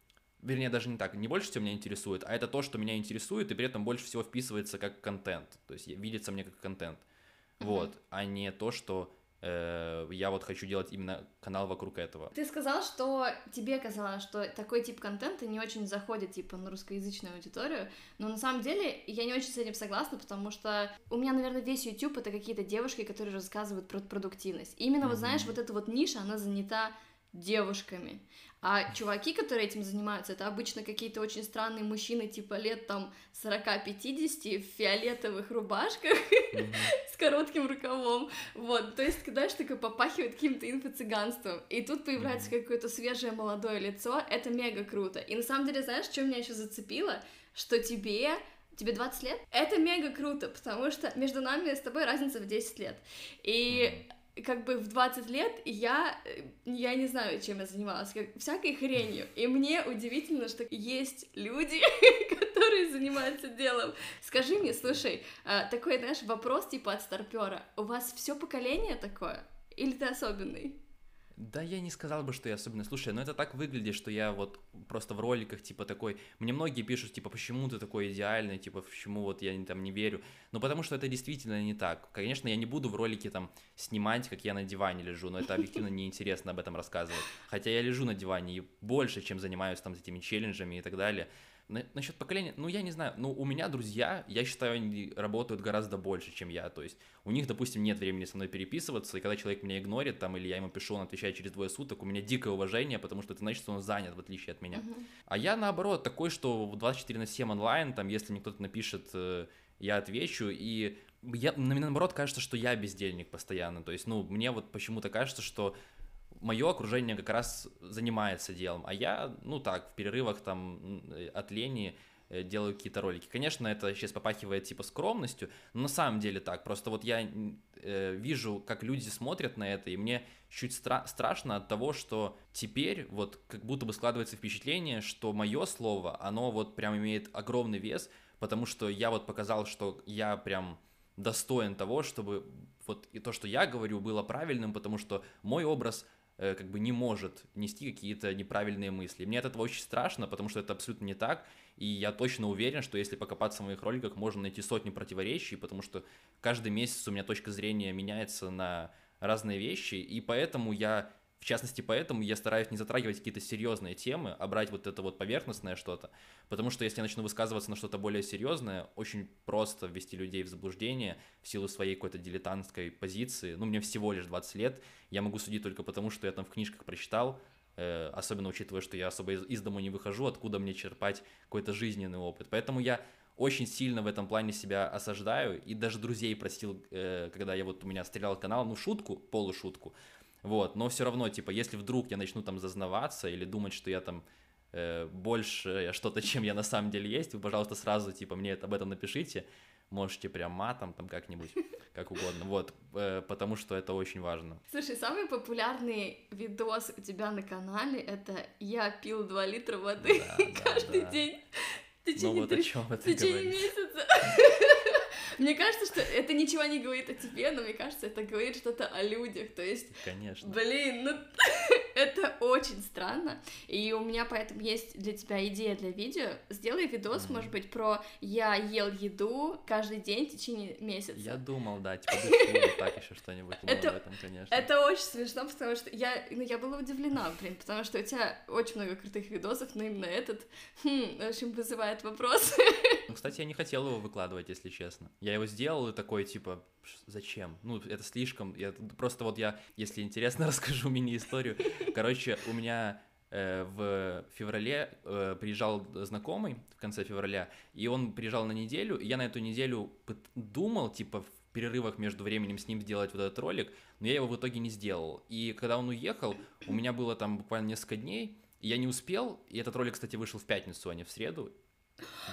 вернее, даже не так, не больше всего меня интересует, а это то, что меня интересует, и при этом больше всего вписывается как контент, то есть видится мне как контент, mm-hmm. вот, а не то, что Э, я вот хочу делать именно канал вокруг этого.
Ты сказал, что тебе казалось, что такой тип контента не очень заходит, типа, на русскоязычную аудиторию, но на самом деле я не очень с этим согласна, потому что у меня, наверное, весь YouTube это какие-то девушки, которые рассказывают про продуктивность. И именно, mm-hmm. вот знаешь, вот эта вот ниша, она занята девушками. А чуваки, которые этим занимаются, это обычно какие-то очень странные мужчины, типа лет там 40-50 в фиолетовых рубашках mm-hmm. с коротким рукавом. Вот, то есть, когда же такое попахивает каким-то инфо-цыганством. И тут появляется mm-hmm. какое-то свежее молодое лицо, это мега круто. И на самом деле, знаешь, что меня еще зацепило? Что тебе Тебе 20 лет? Это мега круто, потому что между нами с тобой разница в 10 лет. И как бы в 20 лет я, э, я не знаю, чем я занималась, как, всякой хренью. И мне удивительно, что есть люди, которые занимаются делом. Скажи мне, слушай, а, такой, знаешь, вопрос типа от старпера. У вас все поколение такое? Или ты особенный?
Да, я не сказал бы, что я особенно. Слушай, но это так выглядит, что я вот просто в роликах, типа, такой... Мне многие пишут, типа, почему ты такой идеальный, типа, почему вот я там не верю. Ну, потому что это действительно не так. Конечно, я не буду в ролике там снимать, как я на диване лежу, но это объективно неинтересно об этом рассказывать. Хотя я лежу на диване и больше, чем занимаюсь там этими челленджами и так далее. На, насчет поколения, ну я не знаю, ну у меня друзья, я считаю, они работают гораздо больше, чем я, то есть у них, допустим, нет времени со мной переписываться, и когда человек меня игнорит, там, или я ему пишу, он отвечает через двое суток, у меня дикое уважение, потому что это значит, что он занят, в отличие от меня. Uh-huh. А я, наоборот, такой, что 24 на 7 онлайн, там, если мне кто-то напишет, э, я отвечу, и я, наоборот кажется, что я бездельник постоянно, то есть, ну, мне вот почему-то кажется, что мое окружение как раз занимается делом, а я, ну так, в перерывах там от лени э, делаю какие-то ролики. Конечно, это сейчас попахивает типа скромностью, но на самом деле так. Просто вот я э, вижу, как люди смотрят на это, и мне чуть стра- страшно от того, что теперь вот как будто бы складывается впечатление, что мое слово, оно вот прям имеет огромный вес, потому что я вот показал, что я прям достоин того, чтобы вот и то, что я говорю, было правильным, потому что мой образ как бы не может нести какие-то неправильные мысли. Мне от этого очень страшно, потому что это абсолютно не так, и я точно уверен, что если покопаться в моих роликах, можно найти сотни противоречий, потому что каждый месяц у меня точка зрения меняется на разные вещи, и поэтому я в частности, поэтому я стараюсь не затрагивать какие-то серьезные темы, а брать вот это вот поверхностное что-то, потому что если я начну высказываться на что-то более серьезное, очень просто ввести людей в заблуждение в силу своей какой-то дилетантской позиции. Ну, мне всего лишь 20 лет, я могу судить только потому, что я там в книжках прочитал, э, особенно учитывая, что я особо из, из дома не выхожу, откуда мне черпать какой-то жизненный опыт. Поэтому я очень сильно в этом плане себя осаждаю, и даже друзей просил, э, когда я вот у меня стрелял канал, ну, шутку, полушутку, вот, но все равно, типа, если вдруг я начну там зазнаваться или думать, что я там э, больше что-то, чем я на самом деле есть, вы, пожалуйста, сразу, типа, мне об этом напишите, можете прям матом там как-нибудь, как угодно, вот, э, потому что это очень важно.
Слушай, самый популярный видос у тебя на канале — это «Я пил 2 литра воды да, каждый да, да. день». В течение
Ну вот о
три-
чем
в
это
течение месяца. Мне кажется, что это ничего не говорит о тебе, но мне кажется, это говорит что-то о людях. То есть,
Конечно.
блин, ну это очень странно. И у меня поэтому есть для тебя идея для видео. Сделай видос,
Мгм.
может быть, про я ел еду каждый день в течение месяца.
Я думал, да, типа вот так еще что-нибудь.
Это-
об этом, конечно.
Это очень смешно, потому что я, ну, я была удивлена, блин, потому что у тебя очень много крутых видосов, но именно этот, хм, в общем, вызывает вопросы.
Ну, кстати, я не хотел его выкладывать, если честно. Я его сделал и такой, типа, «Ш- зачем? Ну, это слишком. Я просто вот я, если интересно, расскажу мини-историю. Короче, у меня э, в феврале э, приезжал знакомый в конце февраля, и он приезжал на неделю, и я на эту неделю думал, типа, в перерывах между временем с ним сделать вот этот ролик, но я его в итоге не сделал. И когда он уехал, у меня было там буквально несколько дней, я не успел, и этот ролик, кстати, вышел в пятницу, а не в среду,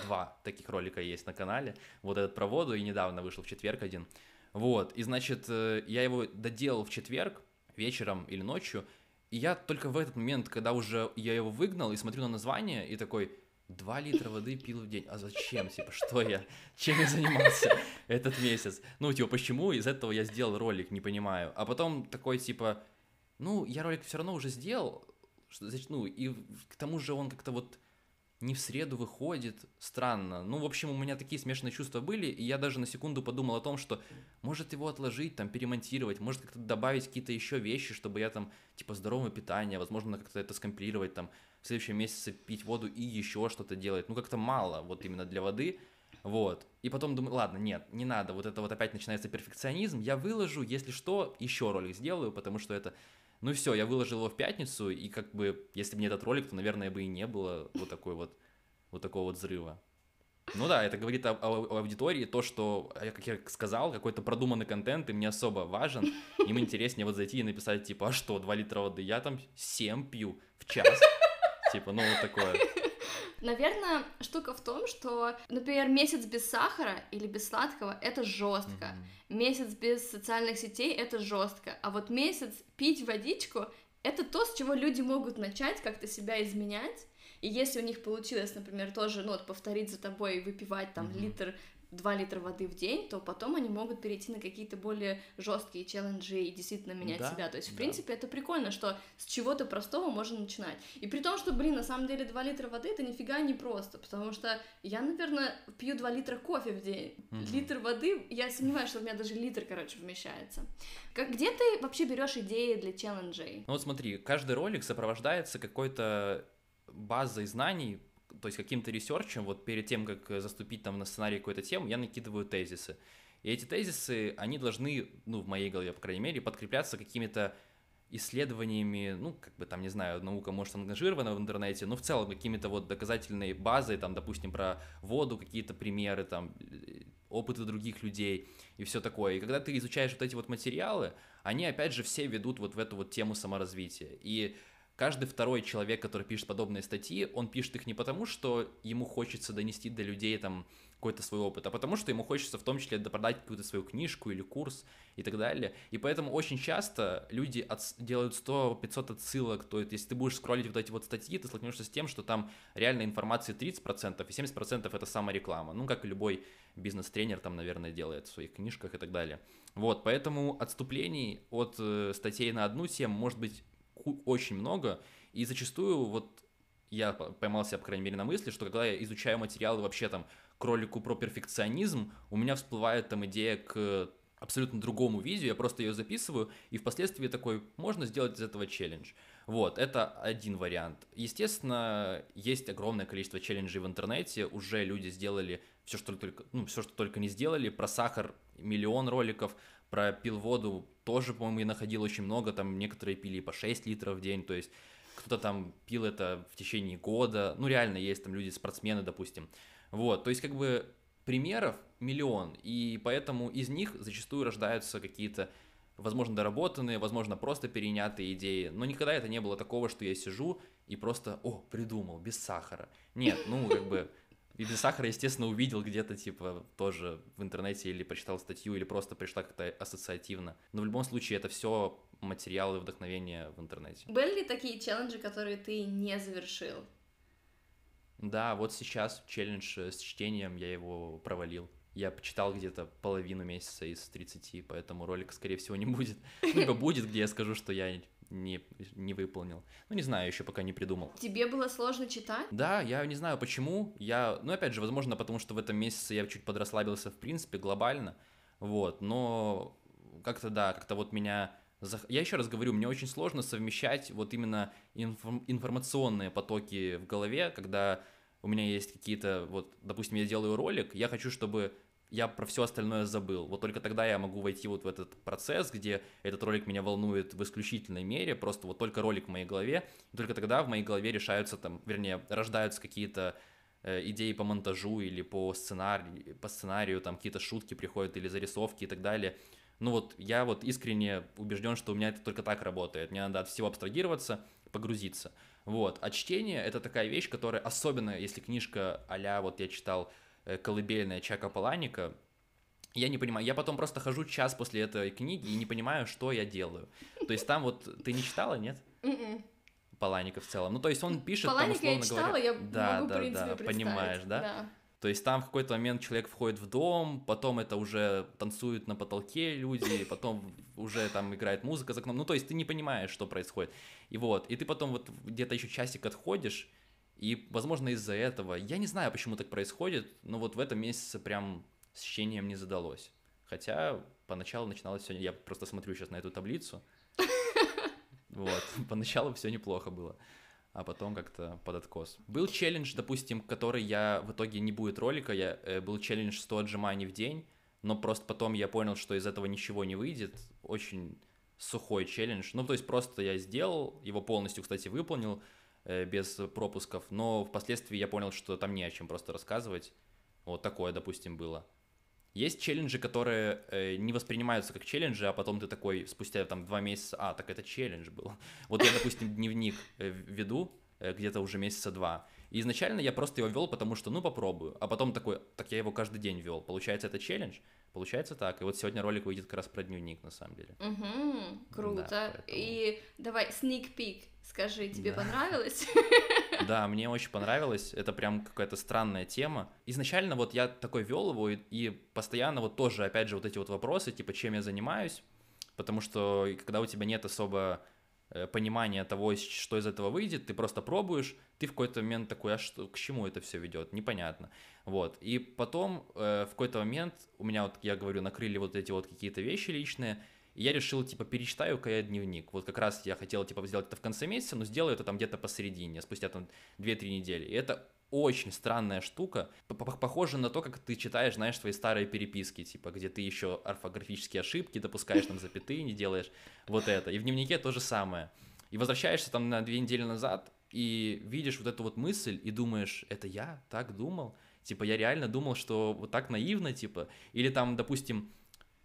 два таких ролика есть на канале. Вот этот про воду и недавно вышел в четверг один. Вот, и значит, э, я его доделал в четверг вечером или ночью, и я только в этот момент, когда уже я его выгнал и смотрю на название, и такой, 2 литра воды пил в день. А зачем? Типа, что я? Чем я занимался этот месяц? Ну, типа, почему из этого я сделал ролик, не понимаю. А потом такой, типа, ну, я ролик все равно уже сделал, зач- ну, и к тому же он как-то вот не в среду выходит, странно. Ну, в общем, у меня такие смешанные чувства были, и я даже на секунду подумал о том, что может его отложить, там, перемонтировать, может как-то добавить какие-то еще вещи, чтобы я там, типа, здоровое питание, возможно, как-то это скомпилировать, там, в следующем месяце пить воду и еще что-то делать. Ну, как-то мало, вот именно для воды. Вот. И потом думаю, ладно, нет, не надо, вот это вот опять начинается перфекционизм, я выложу, если что, еще ролик сделаю, потому что это ну все, я выложил его в пятницу, и как бы, если бы не этот ролик, то, наверное, бы и не было вот такой вот, вот такого вот взрыва. Ну да, это говорит о, о- о аудитории, то, что, а как я сказал, какой-то продуманный контент им не особо важен, им интереснее вот зайти и написать, типа, а что, 2 литра воды, я там 7 пью в час. Типа, ну вот такое.
Наверное, штука в том, что, например, месяц без сахара или без сладкого это жестко.
Мгм.
Месяц без социальных сетей это жестко. А вот месяц пить водичку это то, с чего люди могут начать как-то себя изменять. И если у них получилось, например, тоже, ну, вот повторить за тобой, выпивать там
Мгм.
литр, 2 литра воды в день, то потом они могут перейти на какие-то более жесткие челленджи и действительно менять
Да,
себя. То есть, в
да.
принципе, это прикольно, что с чего-то простого можно начинать. И при том, что, блин, на самом деле 2 литра воды это нифига не просто, потому что я, наверное, пью 2 литра кофе в день.
Мгм.
Литр воды, я сомневаюсь, что у меня даже литр, короче, вмещается. Как, где ты вообще берешь идеи для челленджей?
Ну вот смотри, каждый ролик сопровождается какой-то базой знаний, то есть каким-то ресерчем, вот перед тем, как э, заступить там на сценарий какой-то темы, я накидываю тезисы. И эти тезисы, они должны, ну, в моей голове, по крайней мере, подкрепляться какими-то исследованиями, ну, как бы там, не знаю, наука может ангажирована в интернете, но в целом какими-то вот доказательной базой, там, допустим, про воду, какие-то примеры, там, э, опыты других людей и все такое. И когда ты изучаешь вот эти вот материалы, они, опять же, все ведут вот в эту вот тему саморазвития. И каждый второй человек, который пишет подобные статьи, он пишет их не потому, что ему хочется донести до людей там какой-то свой опыт, а потому что ему хочется в том числе продать какую-то свою книжку или курс и так далее. И поэтому очень часто люди отс- делают 100-500 отсылок, то есть если ты будешь скроллить вот эти вот статьи, ты столкнешься с тем, что там реально информации 30%, и 70% это самореклама. Ну, как и любой бизнес-тренер там, наверное, делает в своих книжках и так далее. Вот, поэтому отступлений от э, статей на одну тему может быть очень много, и зачастую вот я п- поймался, по крайней мере, на мысли, что когда я изучаю материалы вообще там кролику про перфекционизм, у меня всплывает там идея к абсолютно другому видео, я просто ее записываю, и впоследствии такой, можно сделать из этого челлендж. Вот, это один вариант. Естественно, есть огромное количество челленджей в интернете, уже люди сделали все, что только, ну, все, что только не сделали, про сахар миллион роликов, про пил воду тоже, по-моему, я находил очень много, там некоторые пили по 6 литров в день, то есть кто-то там пил это в течение года, ну реально есть там люди, спортсмены, допустим, вот, то есть как бы примеров миллион, и поэтому из них зачастую рождаются какие-то, возможно, доработанные, возможно, просто перенятые идеи, но никогда это не было такого, что я сижу и просто, о, придумал, без сахара. Нет, ну, как бы, и без сахара, естественно, увидел где-то, типа, тоже в интернете или прочитал статью, или просто пришла как-то ассоциативно. Но в любом случае это все материалы вдохновения в интернете.
Были ли такие челленджи, которые ты не завершил?
Да, вот сейчас челлендж э, с чтением я его провалил. Я почитал где-то половину месяца из 30, поэтому ролика, скорее всего, не будет. Ну, либо будет, где я скажу, что я не, не выполнил. Ну, не знаю, еще пока не придумал.
Тебе было сложно читать?
Да, я не знаю почему. Я, ну, опять же, возможно, потому что в этом месяце я чуть подрасслабился, в принципе, глобально. Вот, но как-то, да, как-то вот меня... Я еще раз говорю, мне очень сложно совмещать вот именно информ... информационные потоки в голове, когда у меня есть какие-то, вот, допустим, я делаю ролик, я хочу, чтобы я про все остальное забыл. Вот только тогда я могу войти вот в этот процесс, где этот ролик меня волнует в исключительной мере, просто вот только ролик в моей голове, и только тогда в моей голове решаются там, вернее, рождаются какие-то э, идеи по монтажу или по сценарию, по сценарию, там какие-то шутки приходят или зарисовки и так далее. Ну вот я вот искренне убежден, что у меня это только так работает. Мне надо от всего абстрагироваться, погрузиться. Вот. А чтение — это такая вещь, которая, особенно если книжка а вот я читал «Колыбельная» Чака Паланика, я не понимаю, я потом просто хожу час после этой книги и не понимаю, что я делаю. То есть там вот, ты не читала, нет?
М-м.
Паланика в целом. Ну, то есть он пишет
Паланика
там, условно
я читала,
говоря...
я
да,
могу,
да,
в принципе,
да,
представить.
понимаешь, да?
Да.
То есть там в какой-то момент человек входит в дом, потом это уже танцуют на потолке люди, потом уже там играет музыка за окном. Ну, то есть ты не понимаешь, что происходит. И вот, и ты потом вот где-то еще часик отходишь, и, возможно, из-за этого, я не знаю, почему так происходит, но вот в этом месяце прям с чтением не задалось. Хотя поначалу начиналось все, я просто смотрю сейчас на эту таблицу, вот, поначалу все неплохо было а потом как-то под откос. Был челлендж, допустим, который я в итоге не будет ролика, я, э, был челлендж 100 отжиманий в день, но просто потом я понял, что из этого ничего не выйдет, очень сухой челлендж, ну то есть просто я сделал, его полностью, кстати, выполнил, без пропусков, но впоследствии я понял, что там не о чем просто рассказывать, вот такое, допустим, было. Есть челленджи, которые э, не воспринимаются как челленджи, а потом ты такой спустя там два месяца, а, так это челлендж был. Вот я, допустим, дневник э, веду э, где-то уже месяца два. И изначально я просто его вел, потому что, ну, попробую. А потом такой, так я его каждый день вел. Получается, это челлендж? Получается так. И вот сегодня ролик выйдет как раз про дневник, на самом деле.
Угу, круто.
Да, поэтому-
И давай, sneak peek, скажи, тебе
Да.
понравилось?
Да, мне очень понравилось. Это прям какая-то странная тема. Изначально вот я такой вел его и, и постоянно вот тоже, опять же, вот эти вот вопросы, типа, чем я занимаюсь, потому что когда у тебя нет особо понимания того, что из этого выйдет, ты просто пробуешь, ты в какой-то момент такой, а что, к чему это все ведет, непонятно. Вот. И потом э, в какой-то момент у меня вот, я говорю, накрыли вот эти вот какие-то вещи личные, и я решил, типа, перечитаю-ка я дневник. Вот как раз я хотел, типа, сделать это в конце месяца, но сделаю это там где-то посередине, спустя там 2-3 недели. И это очень странная штука, п- п- похоже на то, как ты читаешь, знаешь, свои старые переписки, типа, где ты еще орфографические ошибки допускаешь, там запятые не делаешь, вот это. И в дневнике то же самое. И возвращаешься там на две недели назад, и видишь вот эту вот мысль, и думаешь, это я так думал? Типа, я реально думал, что вот так наивно, типа, или там, допустим,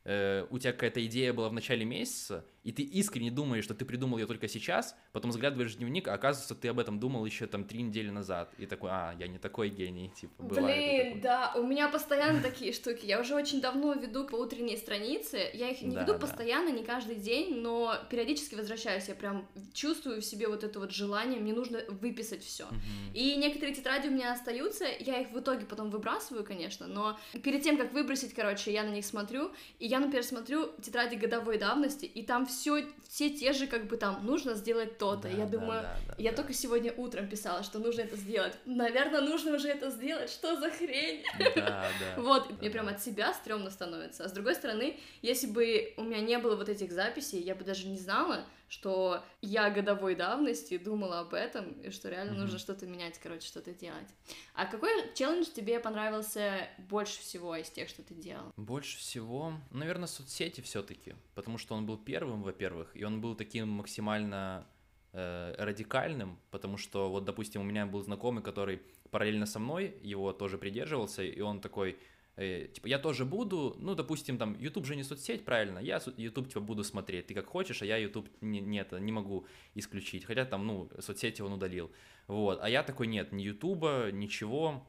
э, у тебя какая-то идея была в начале месяца, и ты искренне думаешь, что ты придумал ее только сейчас, потом заглядываешь в дневник, а оказывается, ты об этом думал еще там три недели назад, и такой, а, я не такой гений, типа,
Блин, да, у меня постоянно такие штуки. Я уже очень давно веду по утренней странице. Я их не
Да,
веду
да.
постоянно, не каждый день, но периодически возвращаюсь. Я прям чувствую в себе вот это вот желание. Мне нужно выписать все.
Мгм.
И некоторые тетради у меня остаются, я их в итоге потом выбрасываю, конечно, но перед тем, как выбросить, короче, я на них смотрю, и я, например, смотрю тетради годовой давности, и там все, все те же, как бы там, нужно сделать то-то.
Да,
я
да,
думаю,
да, да,
я
да.
только сегодня утром писала, что нужно это сделать. Наверное, нужно уже это сделать, что за хрень?
Да, да.
Вот,
да,
мне прям
да.
от себя стрёмно становится. А с другой стороны, если бы у меня не было вот этих записей, я бы даже не знала, что я годовой давности думала об этом, и что реально
Мгм.
нужно что-то менять, короче, что-то делать. А какой челлендж тебе понравился больше всего из тех, что ты делал?
Больше всего, наверное, соцсети все-таки, потому что он был первым, во-первых, и он был таким максимально э, радикальным, потому что вот, допустим, у меня был знакомый, который параллельно со мной его тоже придерживался, и он такой, э, типа, я тоже буду, ну, допустим, там, YouTube же не соцсеть, правильно, я YouTube, типа, буду смотреть, ты как хочешь, а я YouTube не, не, не могу исключить, хотя там, ну, соцсети он удалил, вот, а я такой, нет, ни YouTube, ничего,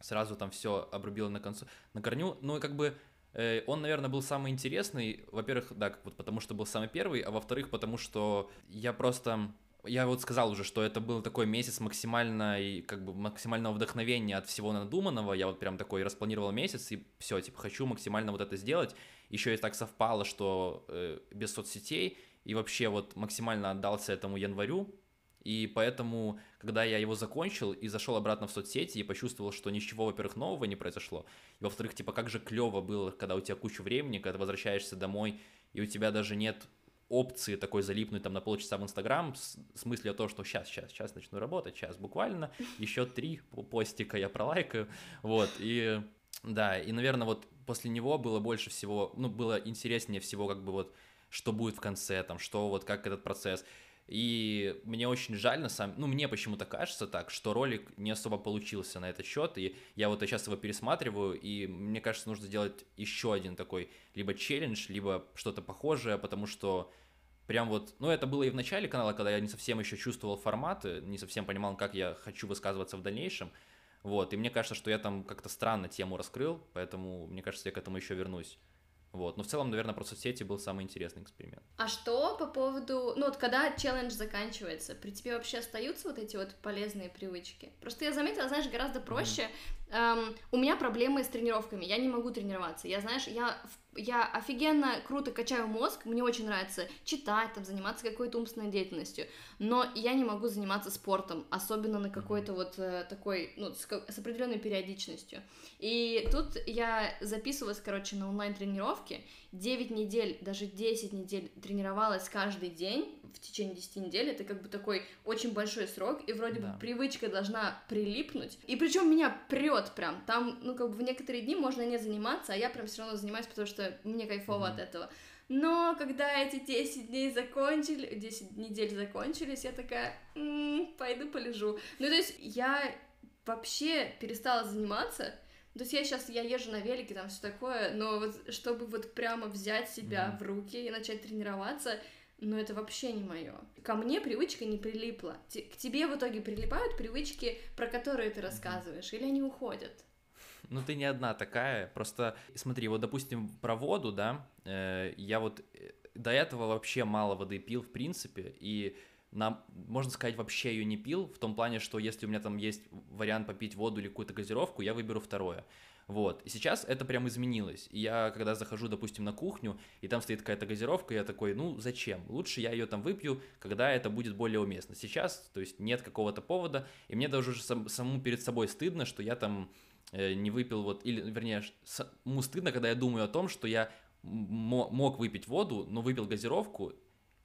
сразу там все обрубил на, концу, на корню, ну, и как бы Э, Он, наверное, был самый интересный, во-первых, да, вот потому что был самый первый, а во-вторых, потому что я просто я вот сказал уже, что это был такой месяц максимально, как бы максимального вдохновения от всего надуманного. Я вот прям такой распланировал месяц, и все, типа, хочу максимально вот это сделать. Еще и так совпало, что э, без соцсетей, и вообще вот максимально отдался этому январю, и поэтому, когда я его закончил и зашел обратно в соцсети и почувствовал, что ничего, во-первых, нового не произошло, и во-вторых, типа, как же клево было, когда у тебя куча времени, когда ты возвращаешься домой, и у тебя даже нет опции такой залипнуть там на полчаса в Инстаграм с, с мыслью о том, что сейчас, сейчас, сейчас начну работать, сейчас буквально, еще три постика я пролайкаю, вот, и да, и, наверное, вот после него было больше всего, ну, было интереснее всего, как бы вот, что будет в конце, там, что вот, как этот процесс, и мне очень жаль, на самом ну, мне почему-то кажется так, что ролик не особо получился на этот счет, и я вот сейчас его пересматриваю, и мне кажется, нужно сделать еще один такой либо челлендж, либо что-то похожее, потому что прям вот, ну, это было и в начале канала, когда я не совсем еще чувствовал форматы, не совсем понимал, как я хочу высказываться в дальнейшем, вот, и мне кажется, что я там как-то странно тему раскрыл, поэтому мне кажется, я к этому еще вернусь. Вот. Но в целом, наверное, про соцсети был самый интересный эксперимент.
А что по поводу... Ну вот когда челлендж заканчивается, при тебе вообще остаются вот эти вот полезные привычки? Просто я заметила, знаешь, гораздо проще. Mm-hmm. Эм, у меня проблемы с тренировками, я не могу тренироваться. Я, знаешь, я я офигенно круто качаю мозг, мне очень нравится читать, там, заниматься какой-то умственной деятельностью, но я не могу заниматься спортом, особенно на какой-то вот э, такой, ну, с, с определенной периодичностью. И тут я записывалась, короче, на онлайн-тренировки, 9 недель, даже 10 недель тренировалась каждый день, в течение 10 недель, это как бы такой очень большой срок, и вроде да. бы привычка должна прилипнуть. И причем меня прет прям. Там, ну, как бы в некоторые дни можно не заниматься, а я прям все равно занимаюсь, потому что мне кайфово mm-hmm. от этого. Но когда эти 10 дней закончили, 10 недель закончились, я такая, м-м, пойду полежу. Ну, то есть я вообще перестала заниматься, то есть я сейчас, я езжу на велике, там все такое, но вот чтобы вот прямо взять себя mm-hmm. в руки и начать тренироваться, но это вообще не мое. Ко мне привычка не прилипла. К тебе в итоге прилипают привычки, про которые ты рассказываешь, или они уходят?
Ну, ты не одна такая. Просто смотри, вот, допустим, про воду, да, э, я вот э, до этого вообще мало воды пил, в принципе, и на, можно сказать, вообще ее не пил, в том плане, что если у меня там есть вариант попить воду или какую-то газировку, я выберу второе. Вот. И сейчас это прям изменилось. И я, когда захожу, допустим, на кухню, и там стоит какая-то газировка, я такой, ну, зачем? Лучше я ее там выпью, когда это будет более уместно. Сейчас, то есть, нет какого-то повода, и мне даже уже сам, самому перед собой стыдно, что я там э, не выпил вот, или, вернее, самому стыдно, когда я думаю о том, что я мог выпить воду, но выпил газировку,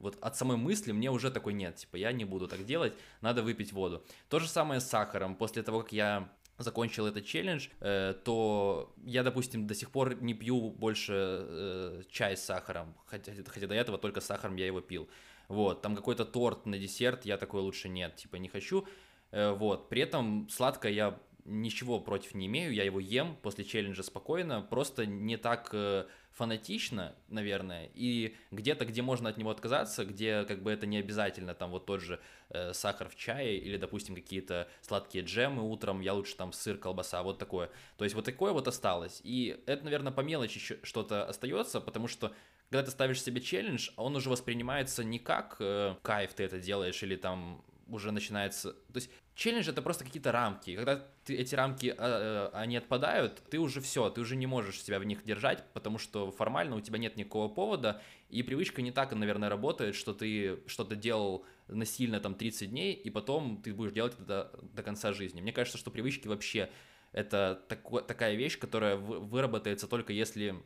вот от самой мысли мне уже такой нет, типа я не буду так делать, надо выпить воду. То же самое с сахаром. После того, как я закончил этот челлендж, э, то я, допустим, до сих пор не пью больше э, чай с сахаром, хотя, хотя до этого только с сахаром я его пил. Вот, там какой-то торт на десерт, я такой лучше нет, типа не хочу. Э, вот, при этом сладкое я ничего против не имею, я его ем после челленджа спокойно, просто не так э, фанатично, наверное, и где-то, где можно от него отказаться, где как бы это не обязательно, там вот тот же э, сахар в чае или, допустим, какие-то сладкие джемы утром, я лучше там сыр, колбаса, вот такое. То есть вот такое вот осталось, и это, наверное, по мелочи что-то остается, потому что когда ты ставишь себе челлендж, он уже воспринимается не как э, кайф ты это делаешь или там уже начинается... То есть челлендж это просто какие-то рамки. Когда ты, эти рамки, э, они отпадают, ты уже все, ты уже не можешь себя в них держать, потому что формально у тебя нет никакого повода, и привычка не так, наверное, работает, что ты что-то делал насильно там 30 дней, и потом ты будешь делать это до, до конца жизни. Мне кажется, что привычки вообще это тако, такая вещь, которая выработается только если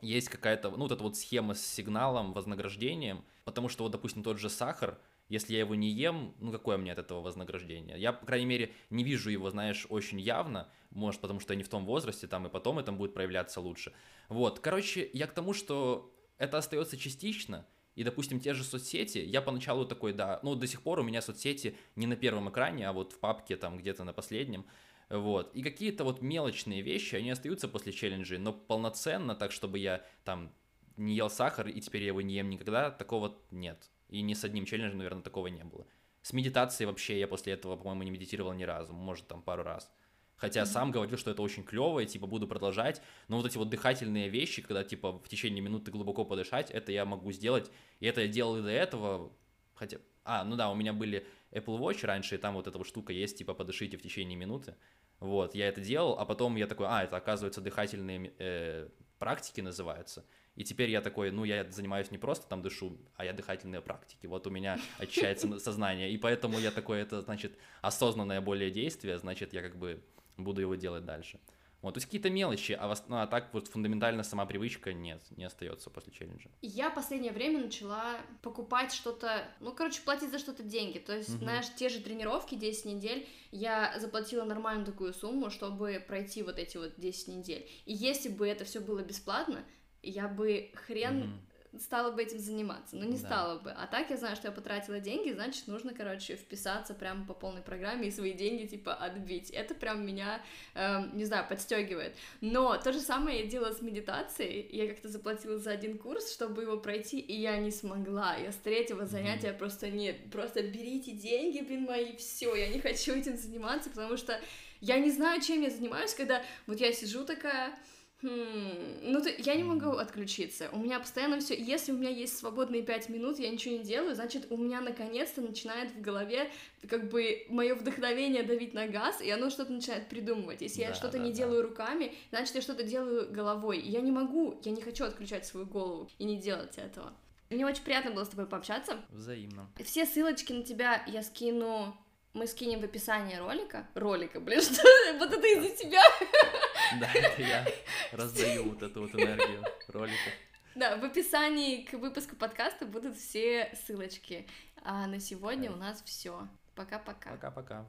есть какая-то, ну, вот эта вот схема с сигналом, вознаграждением, потому что вот, допустим, тот же сахар, если я его не ем, ну какое мне от этого вознаграждение? Я, по крайней мере, не вижу его, знаешь, очень явно, может, потому что я не в том возрасте, там и потом это будет проявляться лучше. Вот, короче, я к тому, что это остается частично, и, допустим, те же соцсети, я поначалу такой, да, ну, до сих пор у меня соцсети не на первом экране, а вот в папке там где-то на последнем, вот, и какие-то вот мелочные вещи, они остаются после челленджей, но полноценно, так, чтобы я там не ел сахар, и теперь я его не ем никогда, такого нет. И ни с одним челленджем, наверное, такого не было. С медитацией вообще я после этого, по-моему, не медитировал ни разу, может, там пару раз. Хотя mm-hmm. сам говорил, что это очень клево, и типа буду продолжать. Но вот эти вот дыхательные вещи, когда типа в течение минуты глубоко подышать, это я могу сделать. И это я делал и до этого. Хотя А, ну да, у меня были Apple Watch раньше, и там вот эта вот штука есть, типа, подышите в течение минуты. Вот, я это делал, а потом я такой, а, это, оказывается, дыхательные э, практики называются. И теперь я такой, ну, я занимаюсь не просто там дышу, а я дыхательные практики. Вот у меня очищается сознание. И поэтому я такой, это, значит, осознанное более действие, значит, я как бы буду его делать дальше. Вот, то есть какие-то мелочи, а, вас, ну, а так вот фундаментально сама привычка нет, не остается после челленджа.
Я последнее время начала покупать что-то, ну, короче, платить за что-то деньги. То есть,
Мгм.
знаешь, те же тренировки 10 недель, я заплатила нормальную такую сумму, чтобы пройти вот эти вот 10 недель. И если бы это все было бесплатно, я бы хрен
Мгм.
стала бы этим заниматься, но не
Да.
стала бы. А так я знаю, что я потратила деньги, значит, нужно, короче, вписаться прямо по полной программе и свои деньги, типа, отбить. Это прям меня, эм, не знаю, подстегивает. Но то же самое я делала с медитацией. Я как-то заплатила за один курс, чтобы его пройти, и я не смогла. Я с третьего занятия просто нет, просто берите деньги, блин, мои, все, я не хочу этим заниматься, потому что я не знаю, чем я занимаюсь, когда вот я сижу такая, Хм, ну ты, я не могу отключиться. У меня постоянно все. Если у меня есть свободные пять минут, я ничего не делаю, значит, у меня наконец-то начинает в голове как бы мое вдохновение давить на газ, и оно что-то начинает придумывать. Если я
Да,
что-то
да,
не
да.
делаю руками, значит, я что-то делаю головой. Я не могу, я не хочу отключать свою голову и не делать этого. Мне очень приятно было с тобой пообщаться.
Взаимно.
Все ссылочки на тебя я скину. Мы скинем в описании ролика. Ролика, блин, что? Вот это из-за тебя.
Да, это я раздаю вот эту вот энергию роликов.
Да, в описании к выпуску подкаста будут все ссылочки. А на сегодня у нас все. Пока-пока.
Пока-пока.